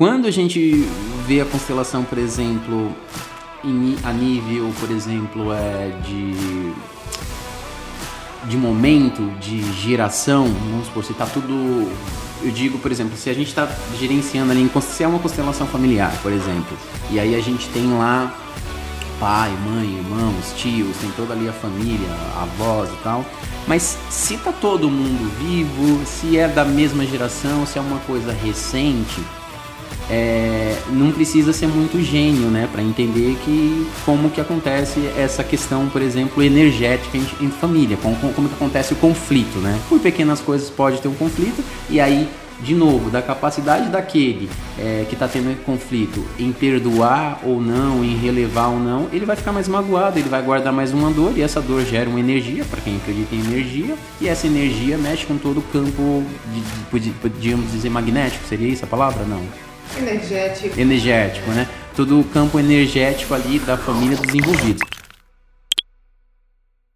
quando a gente vê a constelação, por exemplo, a nível, por exemplo, é de de momento, de geração, vamos supor, se está tudo. Eu digo, por exemplo, se a gente está gerenciando ali, se é uma constelação familiar, por exemplo, e aí a gente tem lá pai, mãe, irmãos, tios, tem toda ali a família, avós e tal. Mas se tá todo mundo vivo, se é da mesma geração, se é uma coisa recente, é, não precisa ser muito gênio, né, para entender que como que acontece essa questão, por exemplo, energética em, em família, como, como que acontece o conflito, né? Por pequenas coisas pode ter um conflito e aí de novo, da capacidade daquele é, que está tendo conflito em perdoar ou não, em relevar ou não, ele vai ficar mais magoado, ele vai guardar mais uma dor e essa dor gera uma energia, para quem acredita em energia, e essa energia mexe com todo o campo, de, de, podíamos dizer magnético, seria isso a palavra? Não. Energético. Energético, né? Todo o campo energético ali da família dos envolvidos.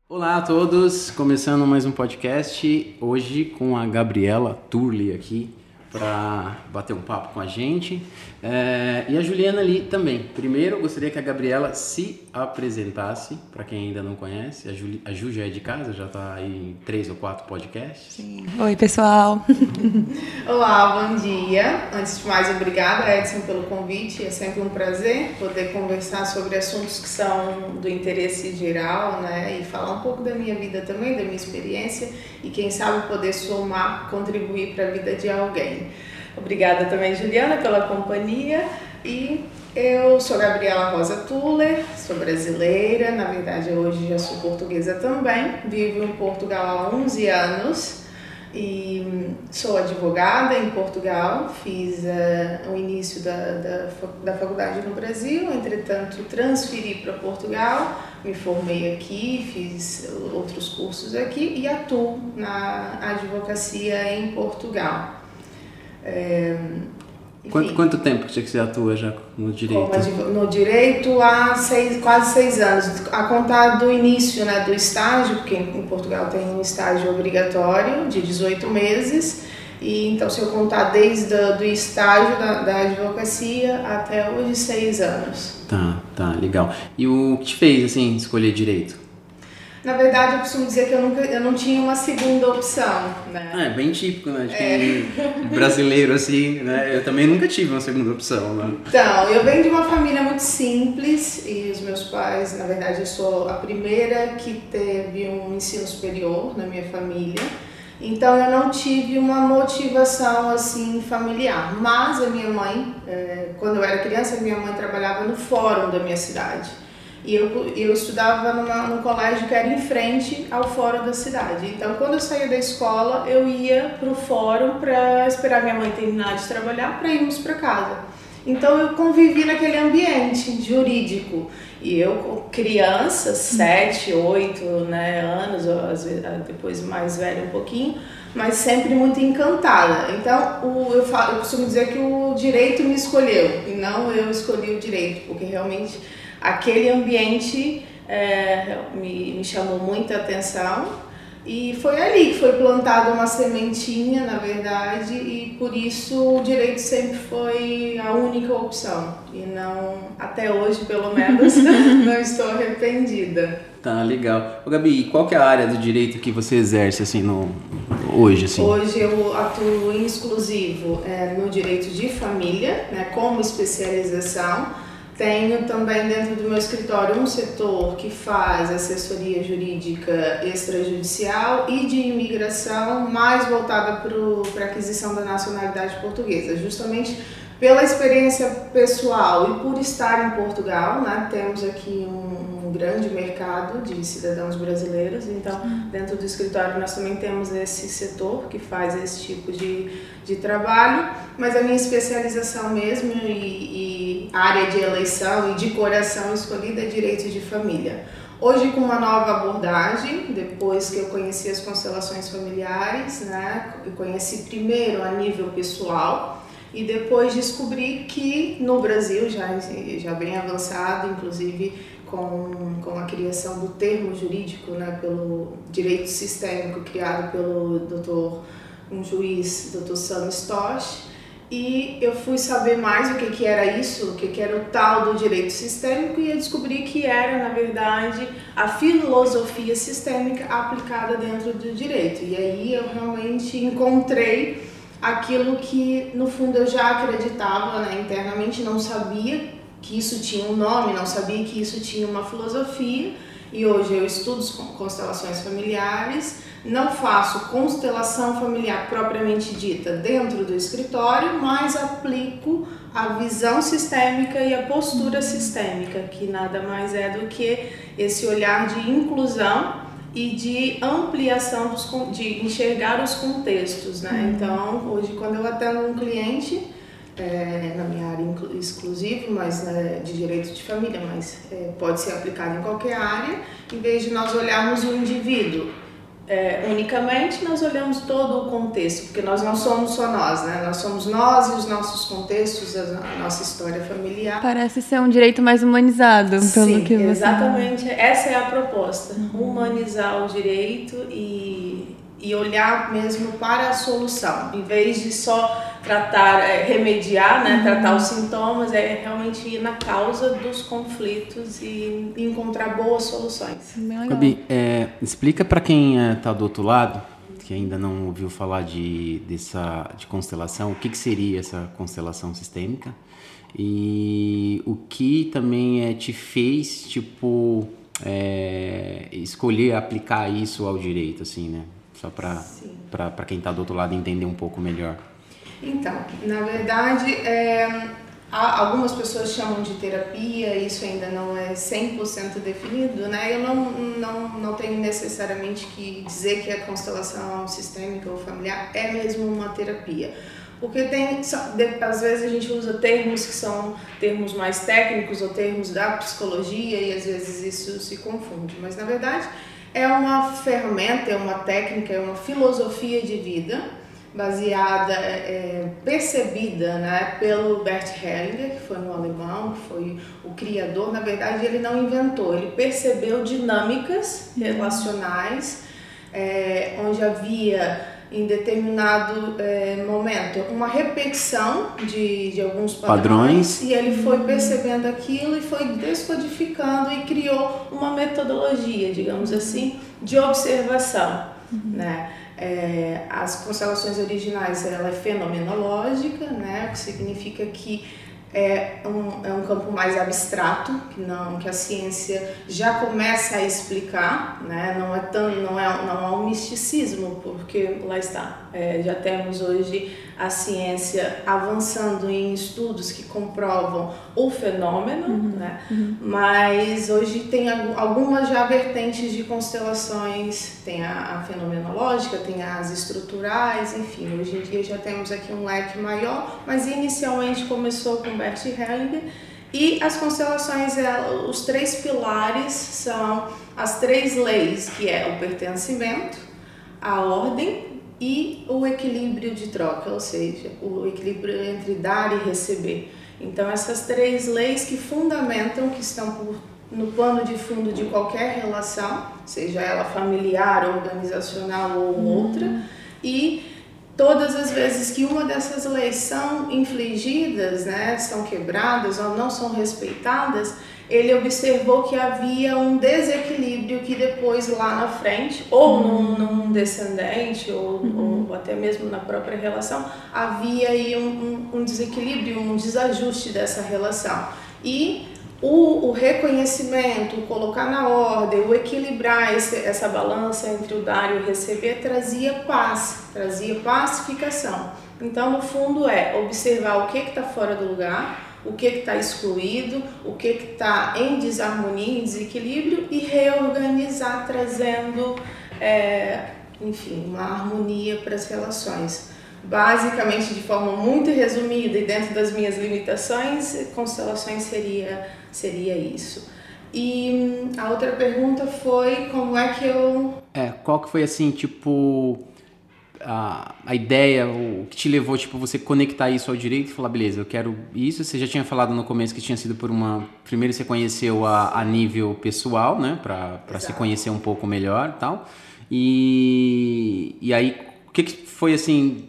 Olá a todos, começando mais um podcast, hoje com a Gabriela Turli aqui para bater um papo com a gente. É, e a Juliana ali também. Primeiro, eu gostaria que a Gabriela se apresentasse, para quem ainda não conhece. A, Ju, a Ju já é de casa, já está aí em três ou quatro podcasts. Sim. Oi, pessoal. Olá, bom dia. Antes de mais, obrigada, Edson, pelo convite. É sempre um prazer poder conversar sobre assuntos que são do interesse geral, né? E falar um pouco da minha vida também, da minha experiência. E quem sabe poder somar, contribuir para a vida de alguém. Obrigada também, Juliana, pela companhia. E eu sou Gabriela Rosa Tuller, sou brasileira, na verdade hoje já sou portuguesa também. Vivo em Portugal há 11 anos e sou advogada em Portugal. Fiz uh, o início da, da, da faculdade no Brasil, entretanto transferi para Portugal, me formei aqui, fiz outros cursos aqui e atuo na advocacia em Portugal. É, quanto, quanto tempo que você atua já no direito? no direito há seis, quase seis anos, a contar do início né, do estágio, porque em Portugal tem um estágio obrigatório de 18 meses, e então se eu contar desde o estágio da, da advocacia até hoje, seis anos. Tá, tá, legal. E o que te fez assim escolher direito? Na verdade, eu costumo dizer que eu, nunca, eu não tinha uma segunda opção, né? Ah, é bem típico, né? De é. brasileiro, assim, né? Eu também nunca tive uma segunda opção, né? Então, eu venho de uma família muito simples e os meus pais, na verdade, eu sou a primeira que teve um ensino superior na minha família. Então eu não tive uma motivação assim familiar. Mas a minha mãe, é, quando eu era criança, minha mãe trabalhava no fórum da minha cidade. E eu, eu estudava numa, num colégio que era em frente ao fórum da cidade. Então, quando eu saía da escola, eu ia para o fórum para esperar minha mãe terminar de trabalhar para irmos para casa. Então, eu convivi naquele ambiente jurídico. E eu, criança, sete, oito né, anos, vezes, depois mais velha um pouquinho, mas sempre muito encantada. Então, o, eu, falo, eu costumo dizer que o direito me escolheu e não eu escolhi o direito, porque realmente aquele ambiente é, me, me chamou muita atenção e foi ali que foi plantada uma sementinha, na verdade, e por isso o direito sempre foi a única opção. E não, até hoje, pelo menos, não estou arrependida. Tá, legal. Ô, Gabi, qual que é a área do direito que você exerce, assim, no, hoje, assim? Hoje eu atuo em exclusivo é, no direito de família, né, como especialização tenho também dentro do meu escritório um setor que faz assessoria jurídica extrajudicial e de imigração, mais voltada para a aquisição da nacionalidade portuguesa, justamente pela experiência pessoal e por estar em Portugal, né, temos aqui um, um, grande mercado de cidadãos brasileiros, então dentro do escritório nós também temos esse setor que faz esse tipo de, de trabalho, mas a minha especialização mesmo e, e área de eleição e de coração escolhida é direito de família. Hoje com uma nova abordagem, depois que eu conheci as constelações familiares, né, eu conheci primeiro a nível pessoal, e depois descobri que no Brasil, já, já bem avançado, inclusive com, com a criação do termo jurídico, né, pelo direito sistêmico criado pelo doutor, um juiz, doutor Sam Stosh, e eu fui saber mais o que, que era isso, o que, que era o tal do direito sistêmico e eu descobri que era, na verdade, a filosofia sistêmica aplicada dentro do direito. E aí eu realmente encontrei aquilo que, no fundo, eu já acreditava né, internamente, não sabia que isso tinha um nome, não sabia que isso tinha uma filosofia. E hoje eu estudo constelações familiares não faço constelação familiar propriamente dita dentro do escritório, mas aplico a visão sistêmica e a postura sistêmica, que nada mais é do que esse olhar de inclusão e de ampliação dos, de enxergar os contextos, né? Uhum. Então, hoje quando eu atendo um cliente é, na minha área exclusiva, mas né, de direito de família, mas é, pode ser aplicado em qualquer área, em vez de nós olharmos o indivíduo é, unicamente, nós olhamos todo o contexto, porque nós não somos só nós, né? Nós somos nós e os nossos contextos, a nossa história familiar. Parece ser um direito mais humanizado, pelo Sim, que você... exatamente. Essa é a proposta, humanizar o direito e, e olhar mesmo para a solução, em vez de só tratar, é, remediar, né, uhum. tratar os sintomas, é realmente ir na causa dos conflitos e encontrar boas soluções. Gabi, é, explica para quem está é, do outro lado, que ainda não ouviu falar de, dessa, de constelação, o que, que seria essa constelação sistêmica e o que também é, te fez, tipo, é, escolher aplicar isso ao direito, assim, né? Só para quem está do outro lado entender um pouco melhor. Então, na verdade, é, algumas pessoas chamam de terapia, isso ainda não é 100% definido, né? Eu não, não, não tenho necessariamente que dizer que a constelação sistêmica ou familiar é mesmo uma terapia. Porque tem, às vezes a gente usa termos que são termos mais técnicos ou termos da psicologia e às vezes isso se confunde. Mas na verdade é uma ferramenta, é uma técnica, é uma filosofia de vida baseada, é, percebida né, pelo Bert Hellinger, que foi um alemão, que foi o criador. Na verdade, ele não inventou, ele percebeu dinâmicas relacionais é, onde havia em determinado é, momento uma repetição de, de alguns padrões, padrões, e ele foi percebendo aquilo e foi descodificando e criou uma metodologia, digamos assim, de observação, uhum. né? É, as constelações originais ela é fenomenológica, né, o que significa que é um, é um campo mais abstrato, que não que a ciência já começa a explicar, né? não, é tão, não, misticismo, porque lá está, é, já temos hoje a ciência avançando em estudos que comprovam o fenômeno, uhum, né? Uhum. mas hoje tem algumas já vertentes de constelações, tem a, a, fenomenológica, tem as estruturais, enfim, hoje em dia já temos aqui um leque maior, mas inicialmente começou com Bert Hellinger, e as constelações, os três pilares são as três leis, que é o pertencimento, a ordem e o equilíbrio de troca, ou seja, o equilíbrio entre dar e receber. Então, essas três leis que fundamentam, que estão por, no plano de fundo de qualquer relação, seja ela familiar, organizacional ou uhum. outra, e todas as vezes que uma dessas leis são infligidas, né, são quebradas ou não são respeitadas, ele observou que havia um desequilíbrio que depois lá na frente, ou uhum. num, num, descendente, ou, uhum. ou, até mesmo na própria relação, havia aí um, um, um desequilíbrio, um desajuste dessa relação. E o, o, reconhecimento, o colocar na ordem, o equilibrar esse, essa balança entre o dar e o receber trazia paz, trazia pacificação. Então, no fundo, é observar o que está fora do lugar, o que está excluído, o que está em desarmonia, em desequilíbrio e reorganizar, trazendo, é, enfim, uma harmonia para as relações. Basicamente, de forma muito resumida e dentro das minhas limitações, constelações seria, seria isso. E hum, a outra pergunta foi como é que eu. É, qual que foi assim, tipo a, a ideia, o que te levou, tipo, você conectar isso ao direito e falar, beleza, eu quero isso. Você já tinha falado no começo que tinha sido por uma. Primeiro você conheceu a, a nível pessoal, né? Pra, pra se conhecer um pouco melhor e tal. E, e aí, o que, que foi assim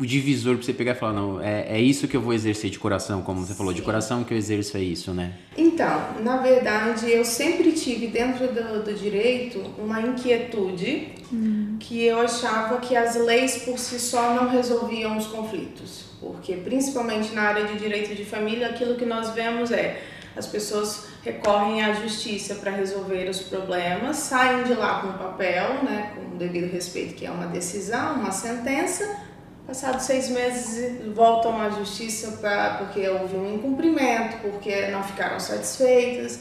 o divisor para você pegar e falar, não, é, é isso que eu vou exercer de coração, como você falou, de coração que eu exerço é isso, né? Então, na verdade, eu sempre tive dentro do, do direito uma inquietude hum. que eu achava que as leis por si só não resolviam os conflitos. Porque, principalmente na área de direito de família, aquilo que nós vemos é as pessoas recorrem à justiça para resolver os problemas, saem de lá com um papel, né, com o devido respeito que é uma decisão, uma sentença, Passados seis meses, voltam à justiça pra, porque houve um incumprimento, porque não ficaram satisfeitas,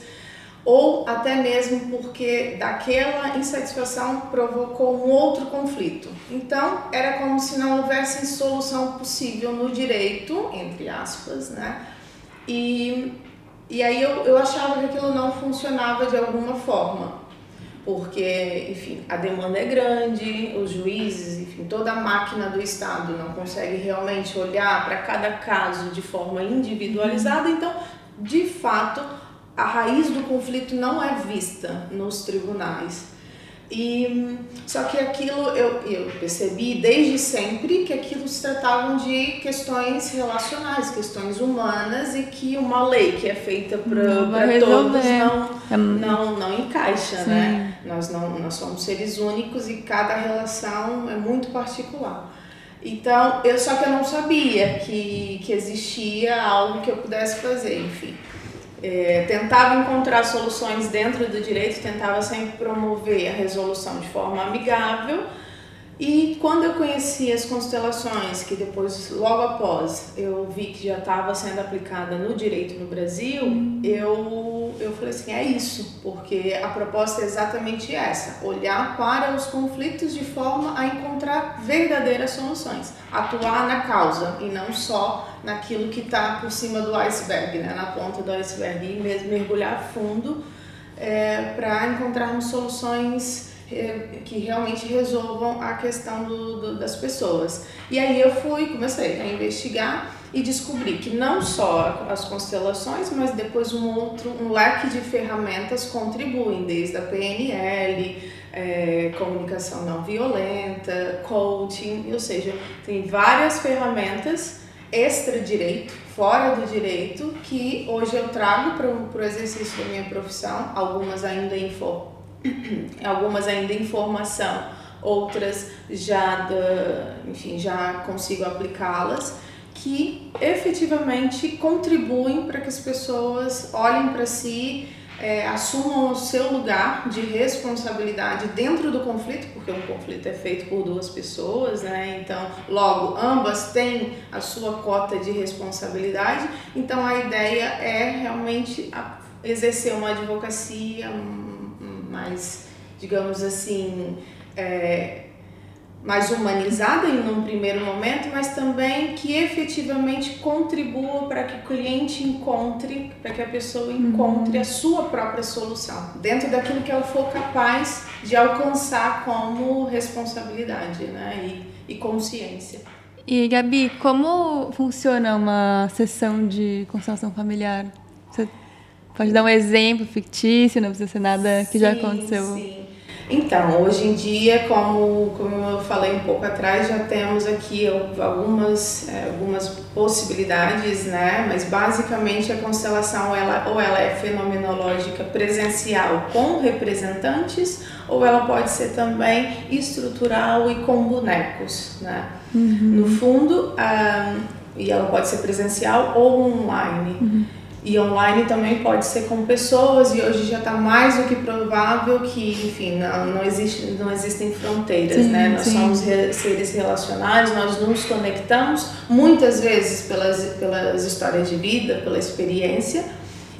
ou até mesmo porque daquela insatisfação provocou um outro conflito. Então, era como se não houvesse solução possível no direito, entre aspas, né? E, e aí eu, eu achava que aquilo não funcionava de alguma forma porque, enfim, a demanda é grande, os juízes, enfim, toda a máquina do Estado não consegue realmente olhar para cada caso de forma individualizada, então, de fato, a raiz do conflito não é vista nos tribunais. E só que aquilo eu, eu percebi desde sempre que aquilo se tratavam de questões relacionais, questões humanas e que uma lei que é feita para todos não, é não, não encaixa, né? Sim. né? Nós não nós somos seres únicos e cada relação é muito particular. Então, eu só que eu não sabia que, que existia algo que eu pudesse fazer, enfim é, tentava encontrar soluções dentro do direito, tentava sempre promover a resolução de forma amigável. E quando eu conheci as constelações, que depois, logo após, eu vi que já estava sendo aplicada no direito no Brasil, eu, eu falei assim: é isso, porque a proposta é exatamente essa: olhar para os conflitos de forma a encontrar verdadeiras soluções, atuar na causa e não só naquilo que está por cima do iceberg, né, na ponta do iceberg, e mesmo mergulhar fundo é, para encontrarmos soluções que realmente resolvam a questão do, do, das pessoas. E aí eu fui, comecei a investigar e descobri que não só as constelações, mas depois um outro, um leque de ferramentas contribuem, desde a PNL, é, comunicação não violenta, coaching, ou seja, tem várias ferramentas extra direito, fora do direito, que hoje eu trago para o exercício da minha profissão, algumas ainda em, for, algumas ainda em formação, outras já, da, enfim, já consigo aplicá-las, que efetivamente contribuem para que as pessoas olhem para si é, assumam o seu lugar de responsabilidade dentro do conflito, porque um conflito é feito por duas pessoas, né? Então, logo, ambas têm a sua cota de responsabilidade. Então, a ideia é realmente exercer uma advocacia mais, digamos assim, é, mais humanizada em um primeiro momento, mas também que efetivamente contribua para que o cliente encontre, para que a pessoa encontre uhum. a sua própria solução, dentro daquilo que ela for capaz de alcançar como responsabilidade né? e, e consciência. E Gabi, como funciona uma sessão de constelação familiar? Pode dar um exemplo fictício, não precisa ser nada que sim, já aconteceu. Sim. Então, hoje em dia, como, como eu falei um pouco atrás, já temos aqui algumas, é, algumas possibilidades, né? Mas basicamente a constelação ela, ou ela é fenomenológica presencial com representantes, ou ela pode ser também estrutural e com bonecos, né? Uhum. No fundo, ah, e ela pode ser presencial ou online. Uhum. E online também pode ser com pessoas e hoje já está mais do que provável que, enfim, não, não, existe, não existem fronteiras, sim, né? Nós sim. somos re seres relacionados, nós nos conectamos muitas vezes pelas, pelas histórias de vida, pela experiência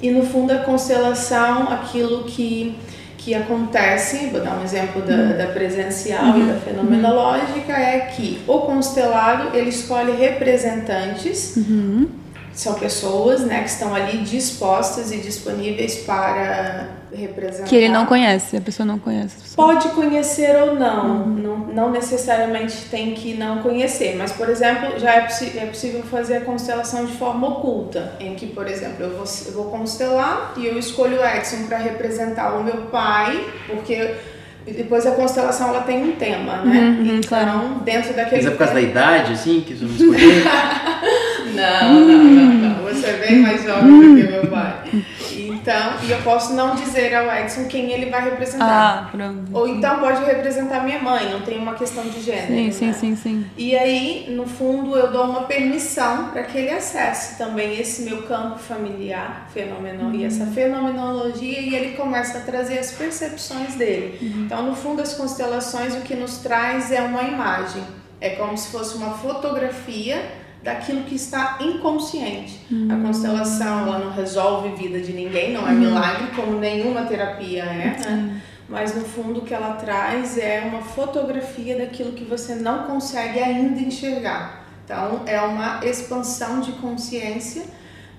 e no fundo a constelação, aquilo que que acontece, vou dar um exemplo da, uhum. da presencial uhum. e da uhum. fenomenológica, é que o constelado ele escolhe representantes uhum são pessoas né, que estão ali dispostas e disponíveis para representar. Que ele não conhece, a pessoa não conhece. Pode conhecer ou não, uhum. não, não necessariamente tem que não conhecer, mas, por exemplo, já é, é possível fazer a constelação de forma oculta, em que, por exemplo, eu vou, eu vou constelar e eu escolho o Edson para representar o meu pai, porque depois a constelação ela tem um tema, né? Uhum, uhum, então, claro. dentro daquele Mas é por causa da tema... idade, assim, que vamos escolher? Não, não, não, não. Você é bem mais jovem do que meu pai. Então, e eu posso não dizer ao Edson quem ele vai representar. Ah, pronto. Ou então pode representar minha mãe, não tem uma questão de gênero. Sim, sim, né? sim, sim. E aí, no fundo, eu dou uma permissão para que ele acesse também esse meu campo familiar, fenomenal, e essa fenomenologia, e ele começa a trazer as percepções dele. Então, no fundo, as constelações, o que nos traz é uma imagem. É como se fosse uma fotografia daquilo que está inconsciente. A constelação, ela não resolve vida de ninguém, não é milagre, como nenhuma terapia é, né? Mas no fundo o que ela traz é uma fotografia daquilo que você não consegue ainda enxergar. Então é uma expansão de consciência.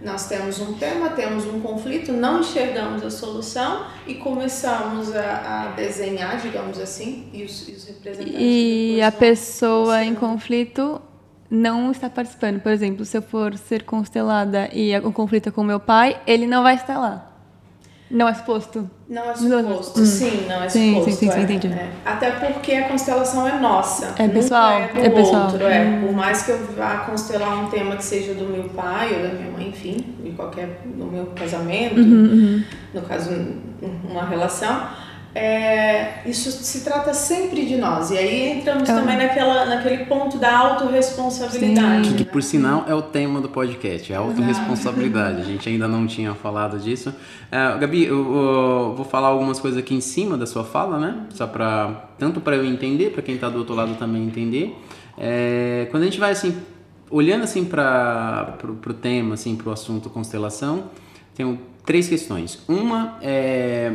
Nós temos um tema, temos um conflito, não enxergamos a solução e começamos a, a desenhar, digamos assim, e os, e os representantes. E a pessoa em conflito não está participando. Por exemplo, se eu for ser constelada e o conflito é com meu pai, ele não vai estar lá. Não é suposto. Não é suposto, hum. sim, não é Sim, suposto. sim, sim, sim, é, entendi. é. Até porque a constelação é nossa. É pessoal, é, do é pessoal. outro. É. Hum. Por mais que eu vá constelar um tema que seja do meu pai ou da minha mãe, enfim, de qualquer. no meu casamento, Uhum, no caso, um- uma relação. É, isso se trata sempre de nós. E aí entramos É. também naquela, naquele ponto da autorresponsabilidade. Sim. Que por sinal é o tema do podcast, é a autorresponsabilidade. A gente ainda não tinha falado disso. É, Gabi, eu, eu vou falar algumas coisas aqui em cima da sua fala, né? Só para tanto para eu entender, para quem tá do outro lado também entender. É, quando a gente vai assim olhando assim para pro tema, assim, pro assunto constelação, tenho três questões. Uma é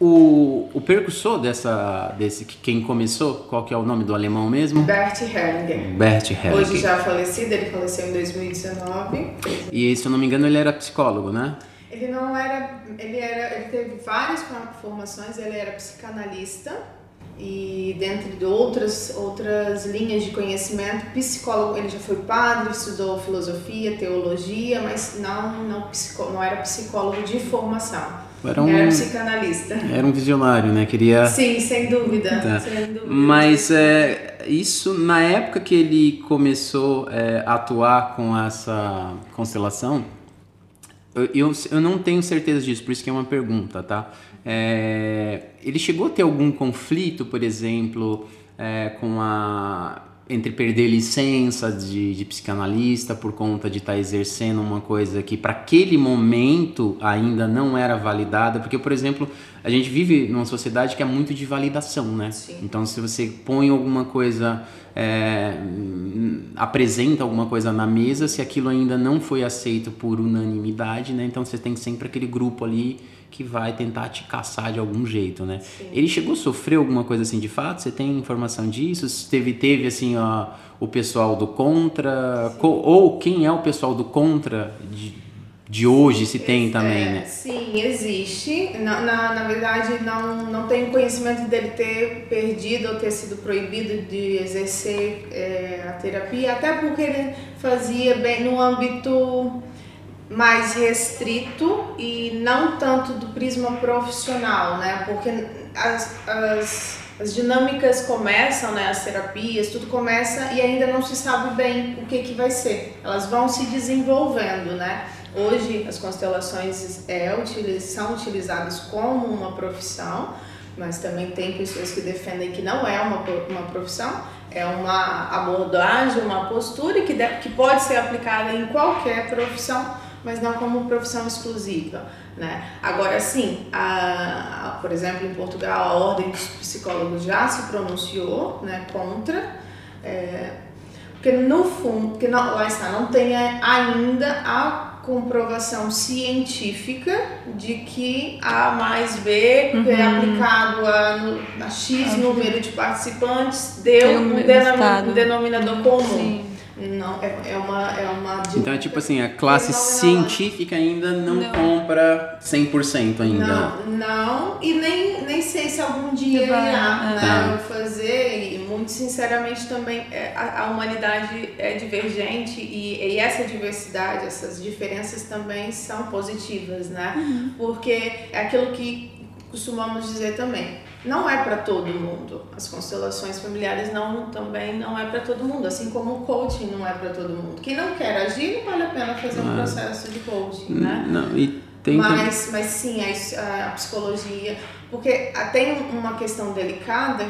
o, o percussor dessa desse que quem começou, qual que é o nome do alemão mesmo? Bert Hellinger. Bert Hellinger. Hoje já falecido, ele faleceu em 2019. E se eu não me engano, ele era psicólogo, né? Ele não era, ele era, ele teve várias formações, ele era psicanalista e dentre de outras outras linhas de conhecimento, psicólogo, ele já foi padre, estudou filosofia, teologia, mas não não, psicó, não era psicólogo de formação. Era um, Era psicanalista. era um visionário, né? Queria. Sim, sem dúvida. Tá. Sem dúvida. Mas é, isso, na época que ele começou é, a atuar com essa constelação, eu, eu, eu não tenho certeza disso, por isso que é uma pergunta, tá? É, ele chegou a ter algum conflito, por exemplo, é, com a entre perder licença de, de psicanalista por conta de estar exercendo uma coisa que para aquele momento ainda não era validada, porque por exemplo a gente vive numa sociedade que é muito de validação, né? Sim. Então se você põe alguma coisa, é, apresenta alguma coisa na mesa, se aquilo ainda não foi aceito por unanimidade, né? Então você tem sempre aquele grupo ali que vai tentar te caçar de algum jeito, né? Ele chegou a sofrer alguma coisa assim de fato? Você tem informação disso? Teve, teve assim, ó, o pessoal do contra, co- ou quem é o pessoal do contra de, de hoje, se tem também, É, né? Sim, existe. Na, na, na verdade, não, não tenho conhecimento dele ter perdido ou ter sido proibido de exercer é, a terapia, até porque ele fazia bem no âmbito mais restrito e não tanto do prisma profissional, né? Porque as, as, as dinâmicas começam, né? As terapias, tudo começa e ainda não se sabe bem o que, que vai ser. Elas vão se desenvolvendo, né? Hoje as constelações é, são utilizadas como uma profissão, mas também tem pessoas que defendem que não é uma, uma profissão, é uma abordagem, uma postura que, deve, que pode ser aplicada em qualquer profissão, mas não como profissão exclusiva. Né? Agora sim, a, a- por exemplo, em Portugal, a Ordem dos Psicólogos já se pronunciou né, contra. é, porque no fundo, porque não, lá está, não tem ainda a comprovação científica de que A mais B, que é aplicado a, a X número de participantes, deu um denom- um denominador comum. Sim. Não, é, é uma. É uma Então é tipo assim, a classe científica ainda não, Não. compra 100% ainda. Não, não, e nem, nem sei se algum dia Vai, irá é. né, fazer, e muito sinceramente também é, a, a humanidade é divergente e, e essa diversidade, essas diferenças também são positivas, né? Porque é aquilo que costumamos dizer também. Não é para todo mundo. As constelações familiares não também não é para todo mundo, assim como o coaching não é para todo mundo. Quem não quer agir, não vale a pena fazer um processo de coaching, né? Não, e tem mas, mas sim, a, a, psicologia, porque tem uma questão delicada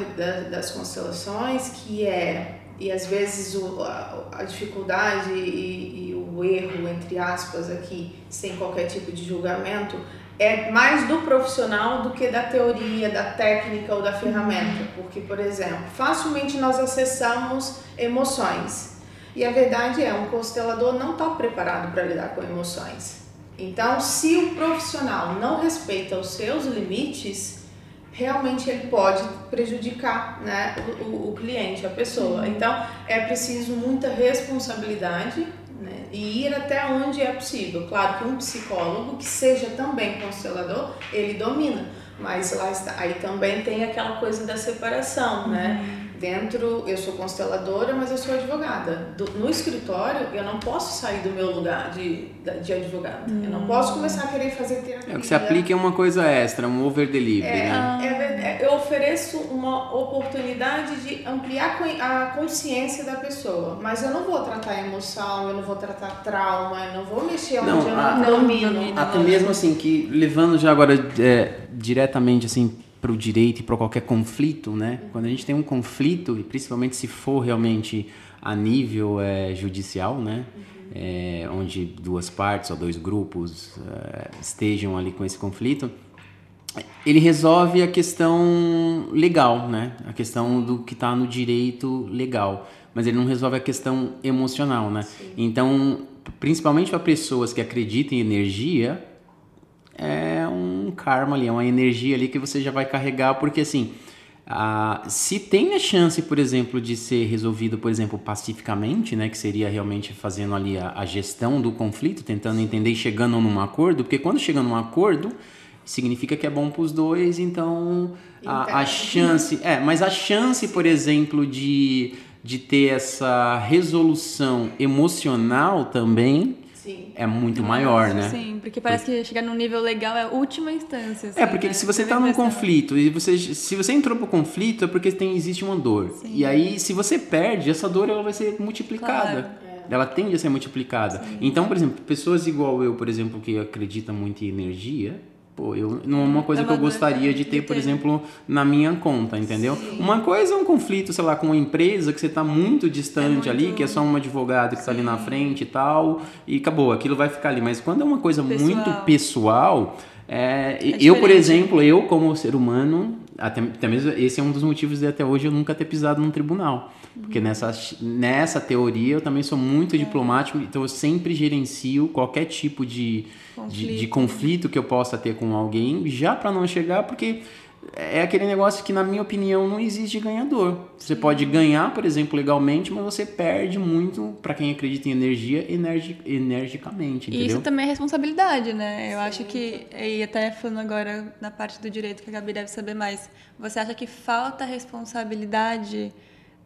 das constelações que é e às vezes o, a, a, dificuldade e, e, o erro, entre aspas, aqui, sem qualquer tipo de julgamento, é mais do profissional do que da teoria, da técnica ou da ferramenta. Porque, por exemplo, facilmente nós acessamos emoções. E a verdade é, um constelador não está preparado para lidar com emoções. Então, se o profissional não respeita os seus limites, realmente ele pode prejudicar né, o, o cliente, a pessoa. Então é preciso muita responsabilidade né, e ir até onde é possível. Claro que um psicólogo que seja também constelador, ele domina, mas lá está, aí também tem aquela coisa da separação, né? Uhum dentro, eu sou consteladora, mas eu sou advogada. Do, no escritório, eu não posso sair do meu lugar de, de advogada. Hum. Eu não posso começar a querer fazer terapia. É, o que se aplica é uma coisa extra, um over delivery. É, né? é, eu ofereço uma oportunidade de ampliar a consciência da pessoa, mas eu não vou tratar emoção, eu não vou tratar trauma, eu não vou mexer onde não, eu não, não domino. Até mesmo assim, que levando já agora é, diretamente assim para o direito e para qualquer conflito, né? Quando a gente tem um conflito, e principalmente se for realmente a nível é, judicial, né? É, onde duas partes ou dois grupos é, estejam ali com esse conflito, ele resolve a questão legal, né? A questão do que está no direito legal, mas ele não resolve a questão emocional, né? Sim. Então, principalmente para pessoas que acreditam em energia, é um karma ali, é uma energia ali que você já vai carregar, porque assim, se tem a chance, por exemplo, de ser resolvido, por exemplo, pacificamente, né, que seria realmente fazendo ali a, a gestão do conflito, tentando entender e chegando num acordo, porque quando chega num acordo, significa que é bom para os dois, então a, a chance, é, mas a chance, por exemplo, de de ter essa resolução emocional também Sim. é muito maior, né? Sim, porque parece que chegar num nível legal é a última instância. Assim, é, porque né? se você está num conflito e você, se você entrou pro conflito é porque tem, existe uma dor. Sim. E aí, se você perde, essa dor ela vai ser multiplicada. Claro. Ela tende a ser multiplicada. Sim. Então, por exemplo, pessoas igual eu, por exemplo, que acreditam muito em energia, Pô, eu, não é uma coisa é que eu gostaria de ter, por exemplo, na minha conta, entendeu? Sim. Uma coisa é um conflito, sei lá, com uma empresa que você está muito distante é muito... ali, que é só um advogado que está ali na frente e tal, e acabou, aquilo vai ficar ali. Mas quando é uma coisa pessoal. muito pessoal, é, é eu, por exemplo, eu como ser humano, até, até mesmo esse é um dos motivos de até hoje eu nunca ter pisado num tribunal. Porque nessa, nessa teoria eu também sou muito é. diplomático, então eu sempre gerencio qualquer tipo de conflito. De, de conflito que eu possa ter com alguém, já para não chegar, porque é aquele negócio que, na minha opinião, não existe ganhador. Você Sim. pode ganhar, por exemplo, legalmente, mas você perde muito para quem acredita em energia energi energicamente. Entendeu? E isso também é responsabilidade, né? Eu Sim. acho que, e até falando agora na parte do direito que a Gabi deve saber mais, você acha que falta responsabilidade?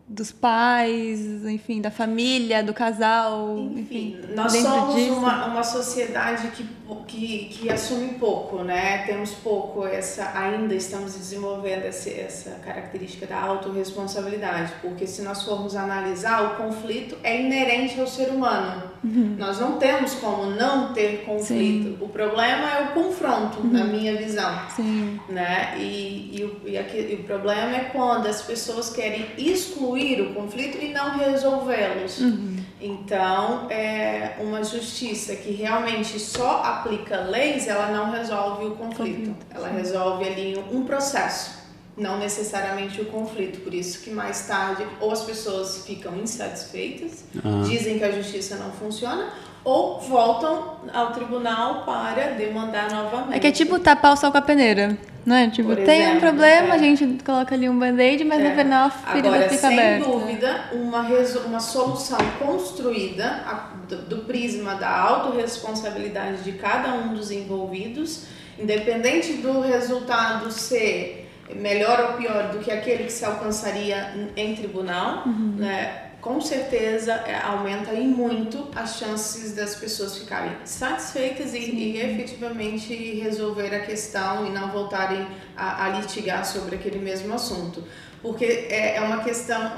Dos pais, enfim, da família, do casal, enfim. enfim nós somos uma, uma sociedade que, que, que assume pouco, né? Temos pouco essa, ainda estamos desenvolvendo essa, essa característica da autorresponsabilidade, porque se nós formos analisar, o conflito é inerente ao ser humano. Uhum. Nós não temos como não ter conflito. Sim. O problema é o confronto, uhum. na minha visão. Sim. Né? E, e, o, e, aqui, e o problema é quando as pessoas querem excluir excluir o conflito e não resolvê-los. Uhum. Então, é uma justiça que realmente só aplica leis, ela não resolve o conflito. Ela resolve ali um processo, não necessariamente o conflito. Por isso que mais tarde ou as pessoas ficam insatisfeitas, uhum. dizem que a justiça não funciona, ou voltam ao tribunal para demandar novamente. É que é tipo tapar o sol com a peneira. Não é? Tipo, Por tem exemplo, um problema, é. a gente coloca ali um band-aid, mas é. no final a ferida Agora, fica aberta. Sem dúvida, uma, uma solução construída a, do, do prisma da autorresponsabilidade de cada um dos envolvidos, independente do resultado ser melhor ou pior do que aquele que se alcançaria em tribunal, uhum. né? Com certeza é, aumenta e muito as chances das pessoas ficarem satisfeitas e, e, efetivamente resolver a questão e não voltarem a, a litigar sobre aquele mesmo assunto. Porque é, é uma questão,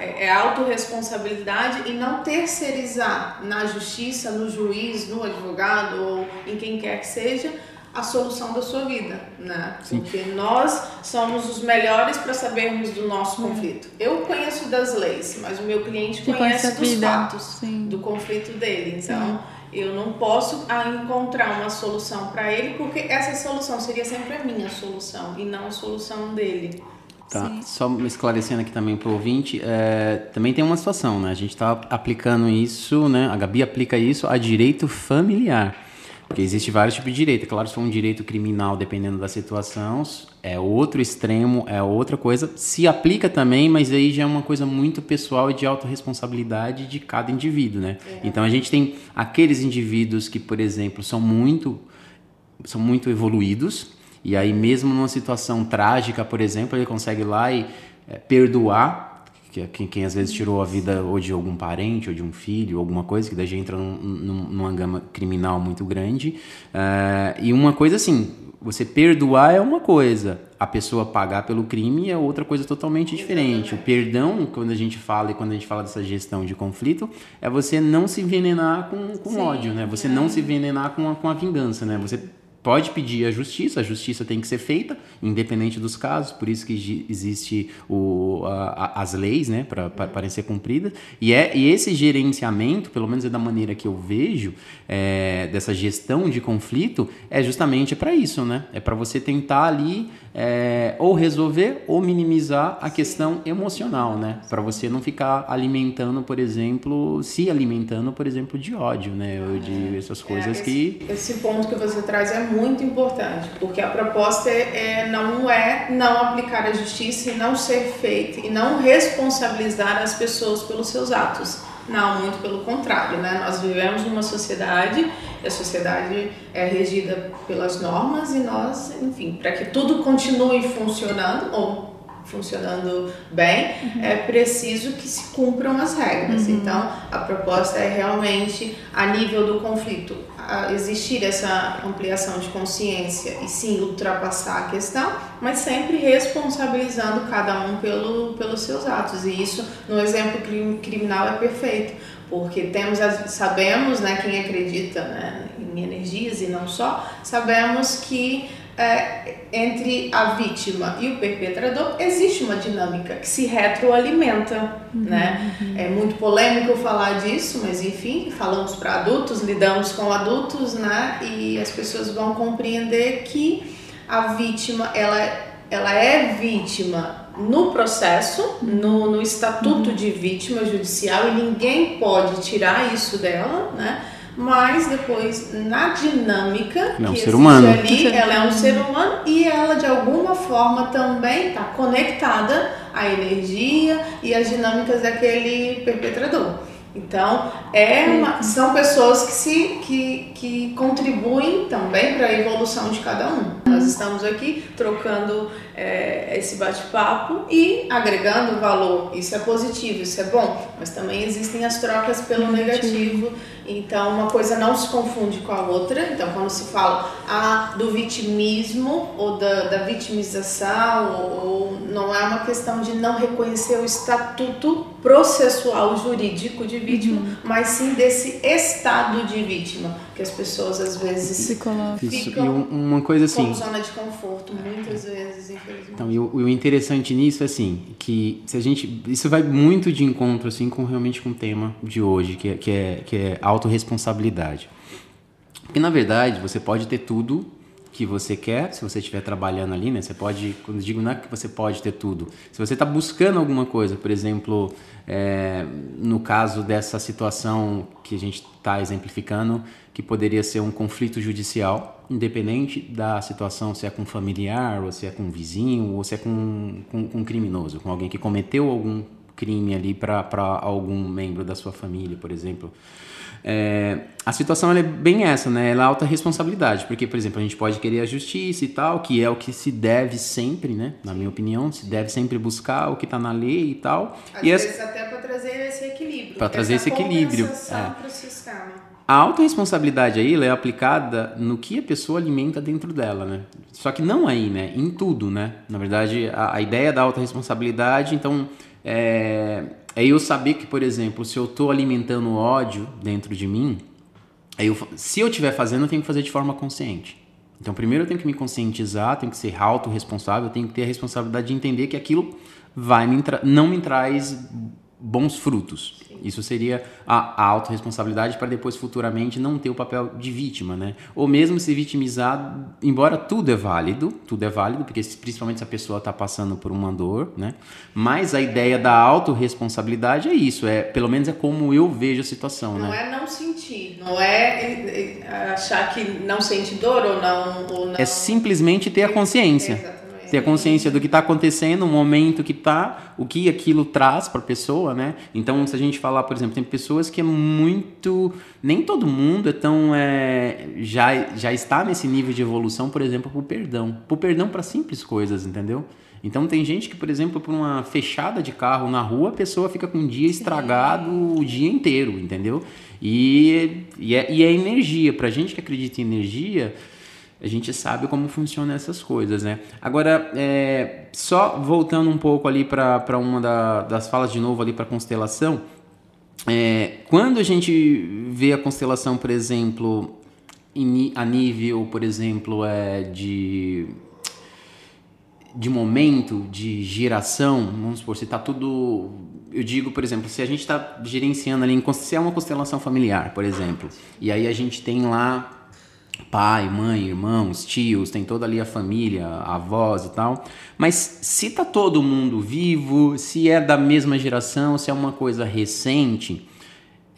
é, é autorresponsabilidade e não terceirizar na justiça, no juiz, no advogado ou em quem quer que seja a solução da sua vida, né? Sim. Porque nós somos os melhores para sabermos do nosso conflito. Eu conheço das leis, mas o meu cliente conhece dos vida. fatos Sim. do conflito dele. Então, Sim. eu não posso encontrar uma solução para ele, porque essa solução seria sempre a minha solução e não a solução dele. Tá. Só me esclarecendo aqui também para o ouvinte, é, também tem uma situação, né? A gente está aplicando isso, né? A Gabi aplica isso a direito familiar. Porque existe vários tipos de direito. Claro, se for um direito criminal, dependendo da situação, é outro extremo, é outra coisa. Se aplica também, mas aí já é uma coisa muito pessoal e de autorresponsabilidade de cada indivíduo, né? É. Então a gente tem aqueles indivíduos que, por exemplo, são muito, são muito evoluídos e aí, mesmo numa situação trágica, por exemplo, ele consegue ir lá e é, perdoar que, quem, quem, às vezes tirou a vida ou de algum parente, ou de um filho, alguma coisa, que daí já entra num, num, numa gama criminal muito grande. Uh, e uma coisa assim, você perdoar é uma coisa, a pessoa pagar pelo crime é outra coisa totalmente diferente. O perdão, quando a gente fala e quando a gente fala dessa gestão de conflito, é você não se envenenar com, com ódio, né? Você é. não se envenenar com a, com a vingança, né? Você pode pedir a justiça, a justiça tem que ser feita, independente dos casos, por isso que existe o, a, as leis né, para ser cumpridas. E, é, e esse gerenciamento, pelo menos é da maneira que eu vejo, é, dessa gestão de conflito, é justamente para isso, né? É para você tentar ali é, ou resolver ou minimizar a questão emocional, né? Para você não ficar alimentando, por exemplo, se alimentando, por exemplo, de ódio, né? Ou de essas coisas é, esse, que. Esse ponto que você traz é muito importante, porque a proposta é, é, não é não aplicar a justiça e não ser feita e não responsabilizar as pessoas pelos seus atos. Não, muito pelo contrário, né? Nós vivemos numa sociedade, a sociedade é regida pelas normas e nós, enfim, para que tudo continue funcionando ou funcionando bem, uhum. é preciso que se cumpram as regras. Uhum. Então, a proposta é realmente, a nível do conflito, existir essa ampliação de consciência e sim ultrapassar a questão, mas sempre responsabilizando cada um pelo, pelos seus atos. E isso, no exemplo criminal, é perfeito, porque temos sabemos, né, quem acredita né, em energias e não só, sabemos que é, entre a vítima e o perpetrador existe uma dinâmica que se retroalimenta, uhum, né? Uhum. É muito polêmico falar disso, mas enfim, falamos para adultos, lidamos com adultos, né? E as pessoas vão compreender que a vítima, ela, ela é vítima no processo, no, no estatuto uhum. de vítima judicial e ninguém pode tirar isso dela, né? mas depois na dinâmica é um que ser humano. ali, ela é um ser humano e ela de alguma forma também está conectada à energia e às dinâmicas daquele perpetrador. Então, é uma, são pessoas que, se, que, que contribuem também para a evolução de cada um. Nós estamos aqui trocando é, esse bate-papo e agregando valor. Isso é positivo, isso é bom, mas também existem as trocas pelo negativo. Então, uma coisa não se confunde com a outra. Então, quando se fala ah, do vitimismo ou da, da vitimização, ou, ou não é uma questão de não reconhecer o estatuto processual jurídico de vítima, uhum. mas sim desse estado de vítima que as pessoas às vezes se colocam. Ficam e uma coisa assim. Com zona de conforto, muitas vezes, infelizmente. Então, e o, o, interessante nisso é assim, que se a gente. Isso vai muito de encontro assim com realmente com o tema de hoje, que é, que é, que é autorresponsabilidade. Porque na verdade você pode ter tudo que você quer, se você estiver trabalhando ali, né? Você pode, quando digo não é que você pode ter tudo, se você está buscando alguma coisa, por exemplo, é, no caso dessa situação que a gente está exemplificando, que poderia ser um conflito judicial, independente da situação, se é com familiar, ou se é com vizinho, ou se é com, com, com um criminoso, com alguém que cometeu algum crime ali para algum membro da sua família, por exemplo. É, a situação é bem essa, né? Ela é alta responsabilidade, porque, por exemplo, a gente pode querer a justiça e tal, que é o que se deve sempre, né? Na minha opinião, se deve sempre buscar o que está na lei e tal. Às e vezes até para trazer esse equilíbrio. Para trazer esse equilíbrio. É. sistema. A autorresponsabilidade aí é aplicada no que a pessoa alimenta dentro dela, né? Só que não aí, né? Em tudo, né? Na verdade, a, a ideia da autorresponsabilidade, então, é, é eu saber que, por exemplo, se eu estou alimentando ódio dentro de mim, eu, se eu estiver fazendo, eu tenho que fazer de forma consciente. Então, primeiro eu tenho que me conscientizar, tenho que ser autorresponsável, tenho que ter a responsabilidade de entender que aquilo vai me não me traz bons frutos. Isso seria a, a autorresponsabilidade para depois futuramente não ter o papel de vítima, né? Ou mesmo se vitimizar, embora tudo é válido, tudo é válido, porque principalmente se a pessoa está passando por uma dor, né? Mas a ideia da autorresponsabilidade é isso, é pelo menos é como eu vejo a situação, não né? Não é não sentir, não é achar que não sente dor ou não, ou não... É simplesmente ter a consciência. Exatamente ter a consciência do que está acontecendo, o momento que está, o que aquilo traz para a pessoa, né? Então, se a gente falar, por exemplo, tem pessoas que é muito, nem todo mundo é tão é, já já está nesse nível de evolução, por exemplo, para o perdão, para o perdão para simples coisas, entendeu? Então tem gente que, por exemplo, por uma fechada de carro na rua, a pessoa fica com um dia estragado o dia inteiro, entendeu? E, e, é, e é energia. Para gente que acredita em energia, a gente sabe como funcionam essas coisas, né? Agora, é, só voltando um pouco ali para uma da, das falas de novo ali para constelação, é, quando a gente vê a constelação, por exemplo, em, a nível, por exemplo, é, de de momento, de geração, vamos supor, se está tudo. Eu digo, por exemplo, se a gente está gerenciando ali, se é uma constelação familiar, por exemplo, e aí a gente tem lá pai, mãe, irmãos, tios, tem toda ali a família, avós e tal. Mas se tá todo mundo vivo, se é da mesma geração, se é uma coisa recente,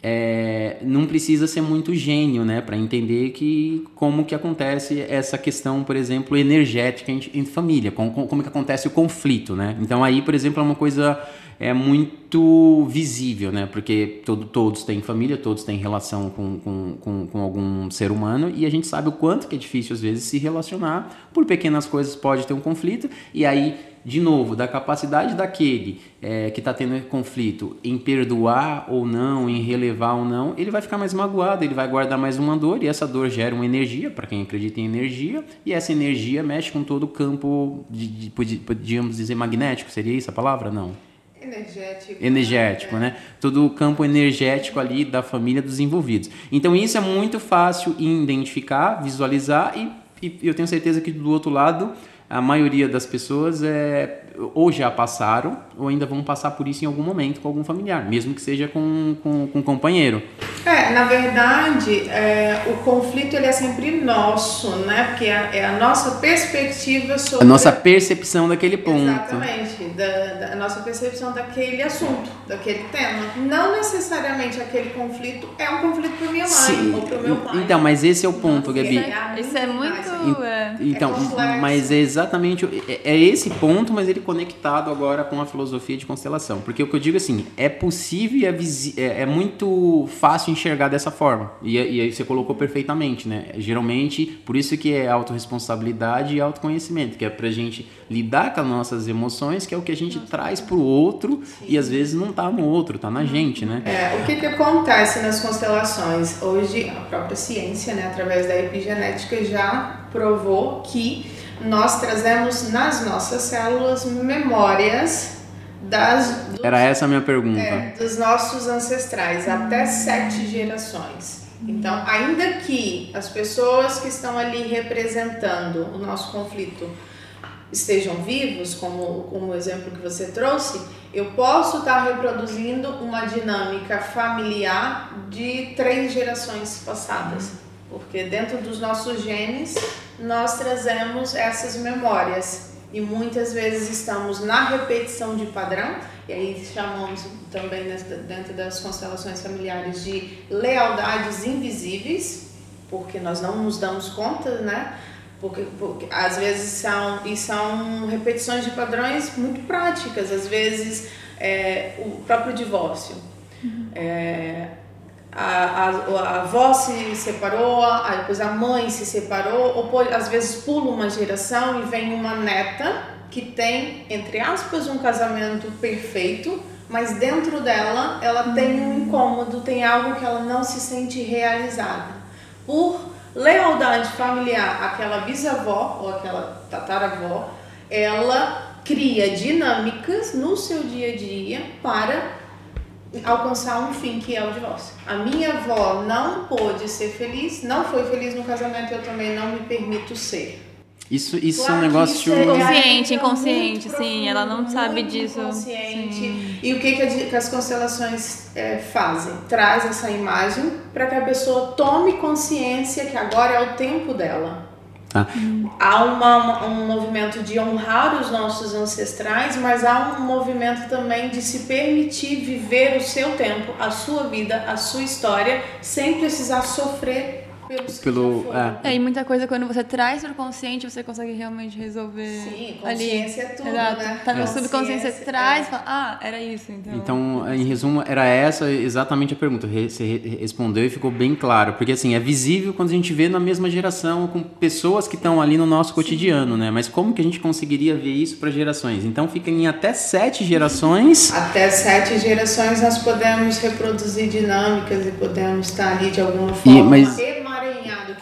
é, não precisa ser muito gênio, né, para entender que como que acontece essa questão, por exemplo, energética em, em família, como, como que acontece o conflito, né? Então aí, por exemplo, é uma coisa é muito visível, né? Porque todo, todos têm família, todos têm relação com, com, com, com, algum ser humano e a gente sabe o quanto que é difícil às vezes se relacionar. Por pequenas coisas pode ter um conflito e aí, de novo, da capacidade daquele é, que está tendo conflito em perdoar ou não, em relevar ou não, ele vai ficar mais magoado, ele vai guardar mais uma dor e essa dor gera uma energia, para quem acredita em energia, e essa energia mexe com todo o campo, de, de, podíamos dizer magnético, seria isso a palavra? Não. Energético. Energético, né? Todo o campo energético ali da família dos envolvidos. Então isso é muito fácil identificar, visualizar e, e eu tenho certeza que do outro lado a maioria das pessoas é ou já passaram ou ainda vão passar por isso em algum momento com algum familiar, mesmo que seja com, com, com um companheiro. É, na verdade, é, o conflito ele é sempre nosso, né? Porque é, é a nossa perspectiva sobre... A nossa percepção daquele ponto. Exatamente, da, da nossa percepção daquele assunto, daquele tema. Não necessariamente aquele conflito é um conflito para minha mãe Sim. ou para o meu pai. Então, mas esse é o ponto, Nossa, Gabi. É isso é muito... É. Então, mas é exatamente... É, é esse ponto, mas ele conectado agora com a filosofia de constelação. Porque o que eu digo assim, é possível e é, é, é muito fácil enxergar dessa forma. E, e aí você colocou perfeitamente, né? Geralmente, por isso que é autorresponsabilidade e autoconhecimento, que é pra gente lidar com as nossas emoções, que é o que a gente Nossa. traz pro outro Sim. e às vezes não tá no outro, tá na gente, né? É, o que que acontece nas constelações? Hoje, a própria ciência, né, através da epigenética, já provou que nós trazemos nas nossas células memórias das. Dos, Era essa a minha pergunta. É, dos nossos ancestrais, até sete gerações. Então, ainda que as pessoas que estão ali representando o nosso conflito estejam vivos, como, como o exemplo que você trouxe, eu posso estar reproduzindo uma dinâmica familiar de três gerações passadas. Porque dentro dos nossos genes nós trazemos essas memórias e muitas vezes estamos na repetição de padrão, e aí chamamos também dentro das constelações familiares de lealdades invisíveis, porque nós não nos damos conta, né? Porque, porque às vezes são e são repetições de padrões muito práticas, às vezes é, o próprio divórcio. Uhum. É, a, a, a avó se separou, aí depois a mãe se separou, ou às vezes pula uma geração e vem uma neta que tem, entre aspas, um casamento perfeito, mas dentro dela ela tem um incômodo, tem algo que ela não se sente realizada. Por lealdade familiar àquela bisavó ou aquela tataravó, ela cria dinâmicas no seu dia a dia para alcançar um fim que é o divórcio. A minha avó não pôde ser feliz, não foi feliz no casamento, eu também não me permito ser. Isso, isso claro é um negócio é inconsciente, inconsciente, sim. Ela não sabe disso. Inconsciente. Sim. E o que, que, que as constelações é, fazem? Traz essa imagem para que a pessoa tome consciência que agora é o tempo dela. Ah. Há uma, um movimento de honrar os nossos ancestrais, mas há um movimento também de se permitir viver o seu tempo, a sua vida, a sua história, sem precisar sofrer pelos pelo é. é. e muita coisa quando você traz para o consciente você consegue realmente resolver sim consciência ali. é tudo Exato. né tá no subconsciente você traz é. fala, ah era isso então então em resumo era essa exatamente a pergunta você respondeu e ficou bem claro porque assim é visível quando a gente vê na mesma geração com pessoas que estão ali no nosso cotidiano sim. né mas como que a gente conseguiria ver isso para gerações então fica em até sete gerações até sete gerações nós podemos reproduzir dinâmicas e podemos estar ali de alguma forma e, mas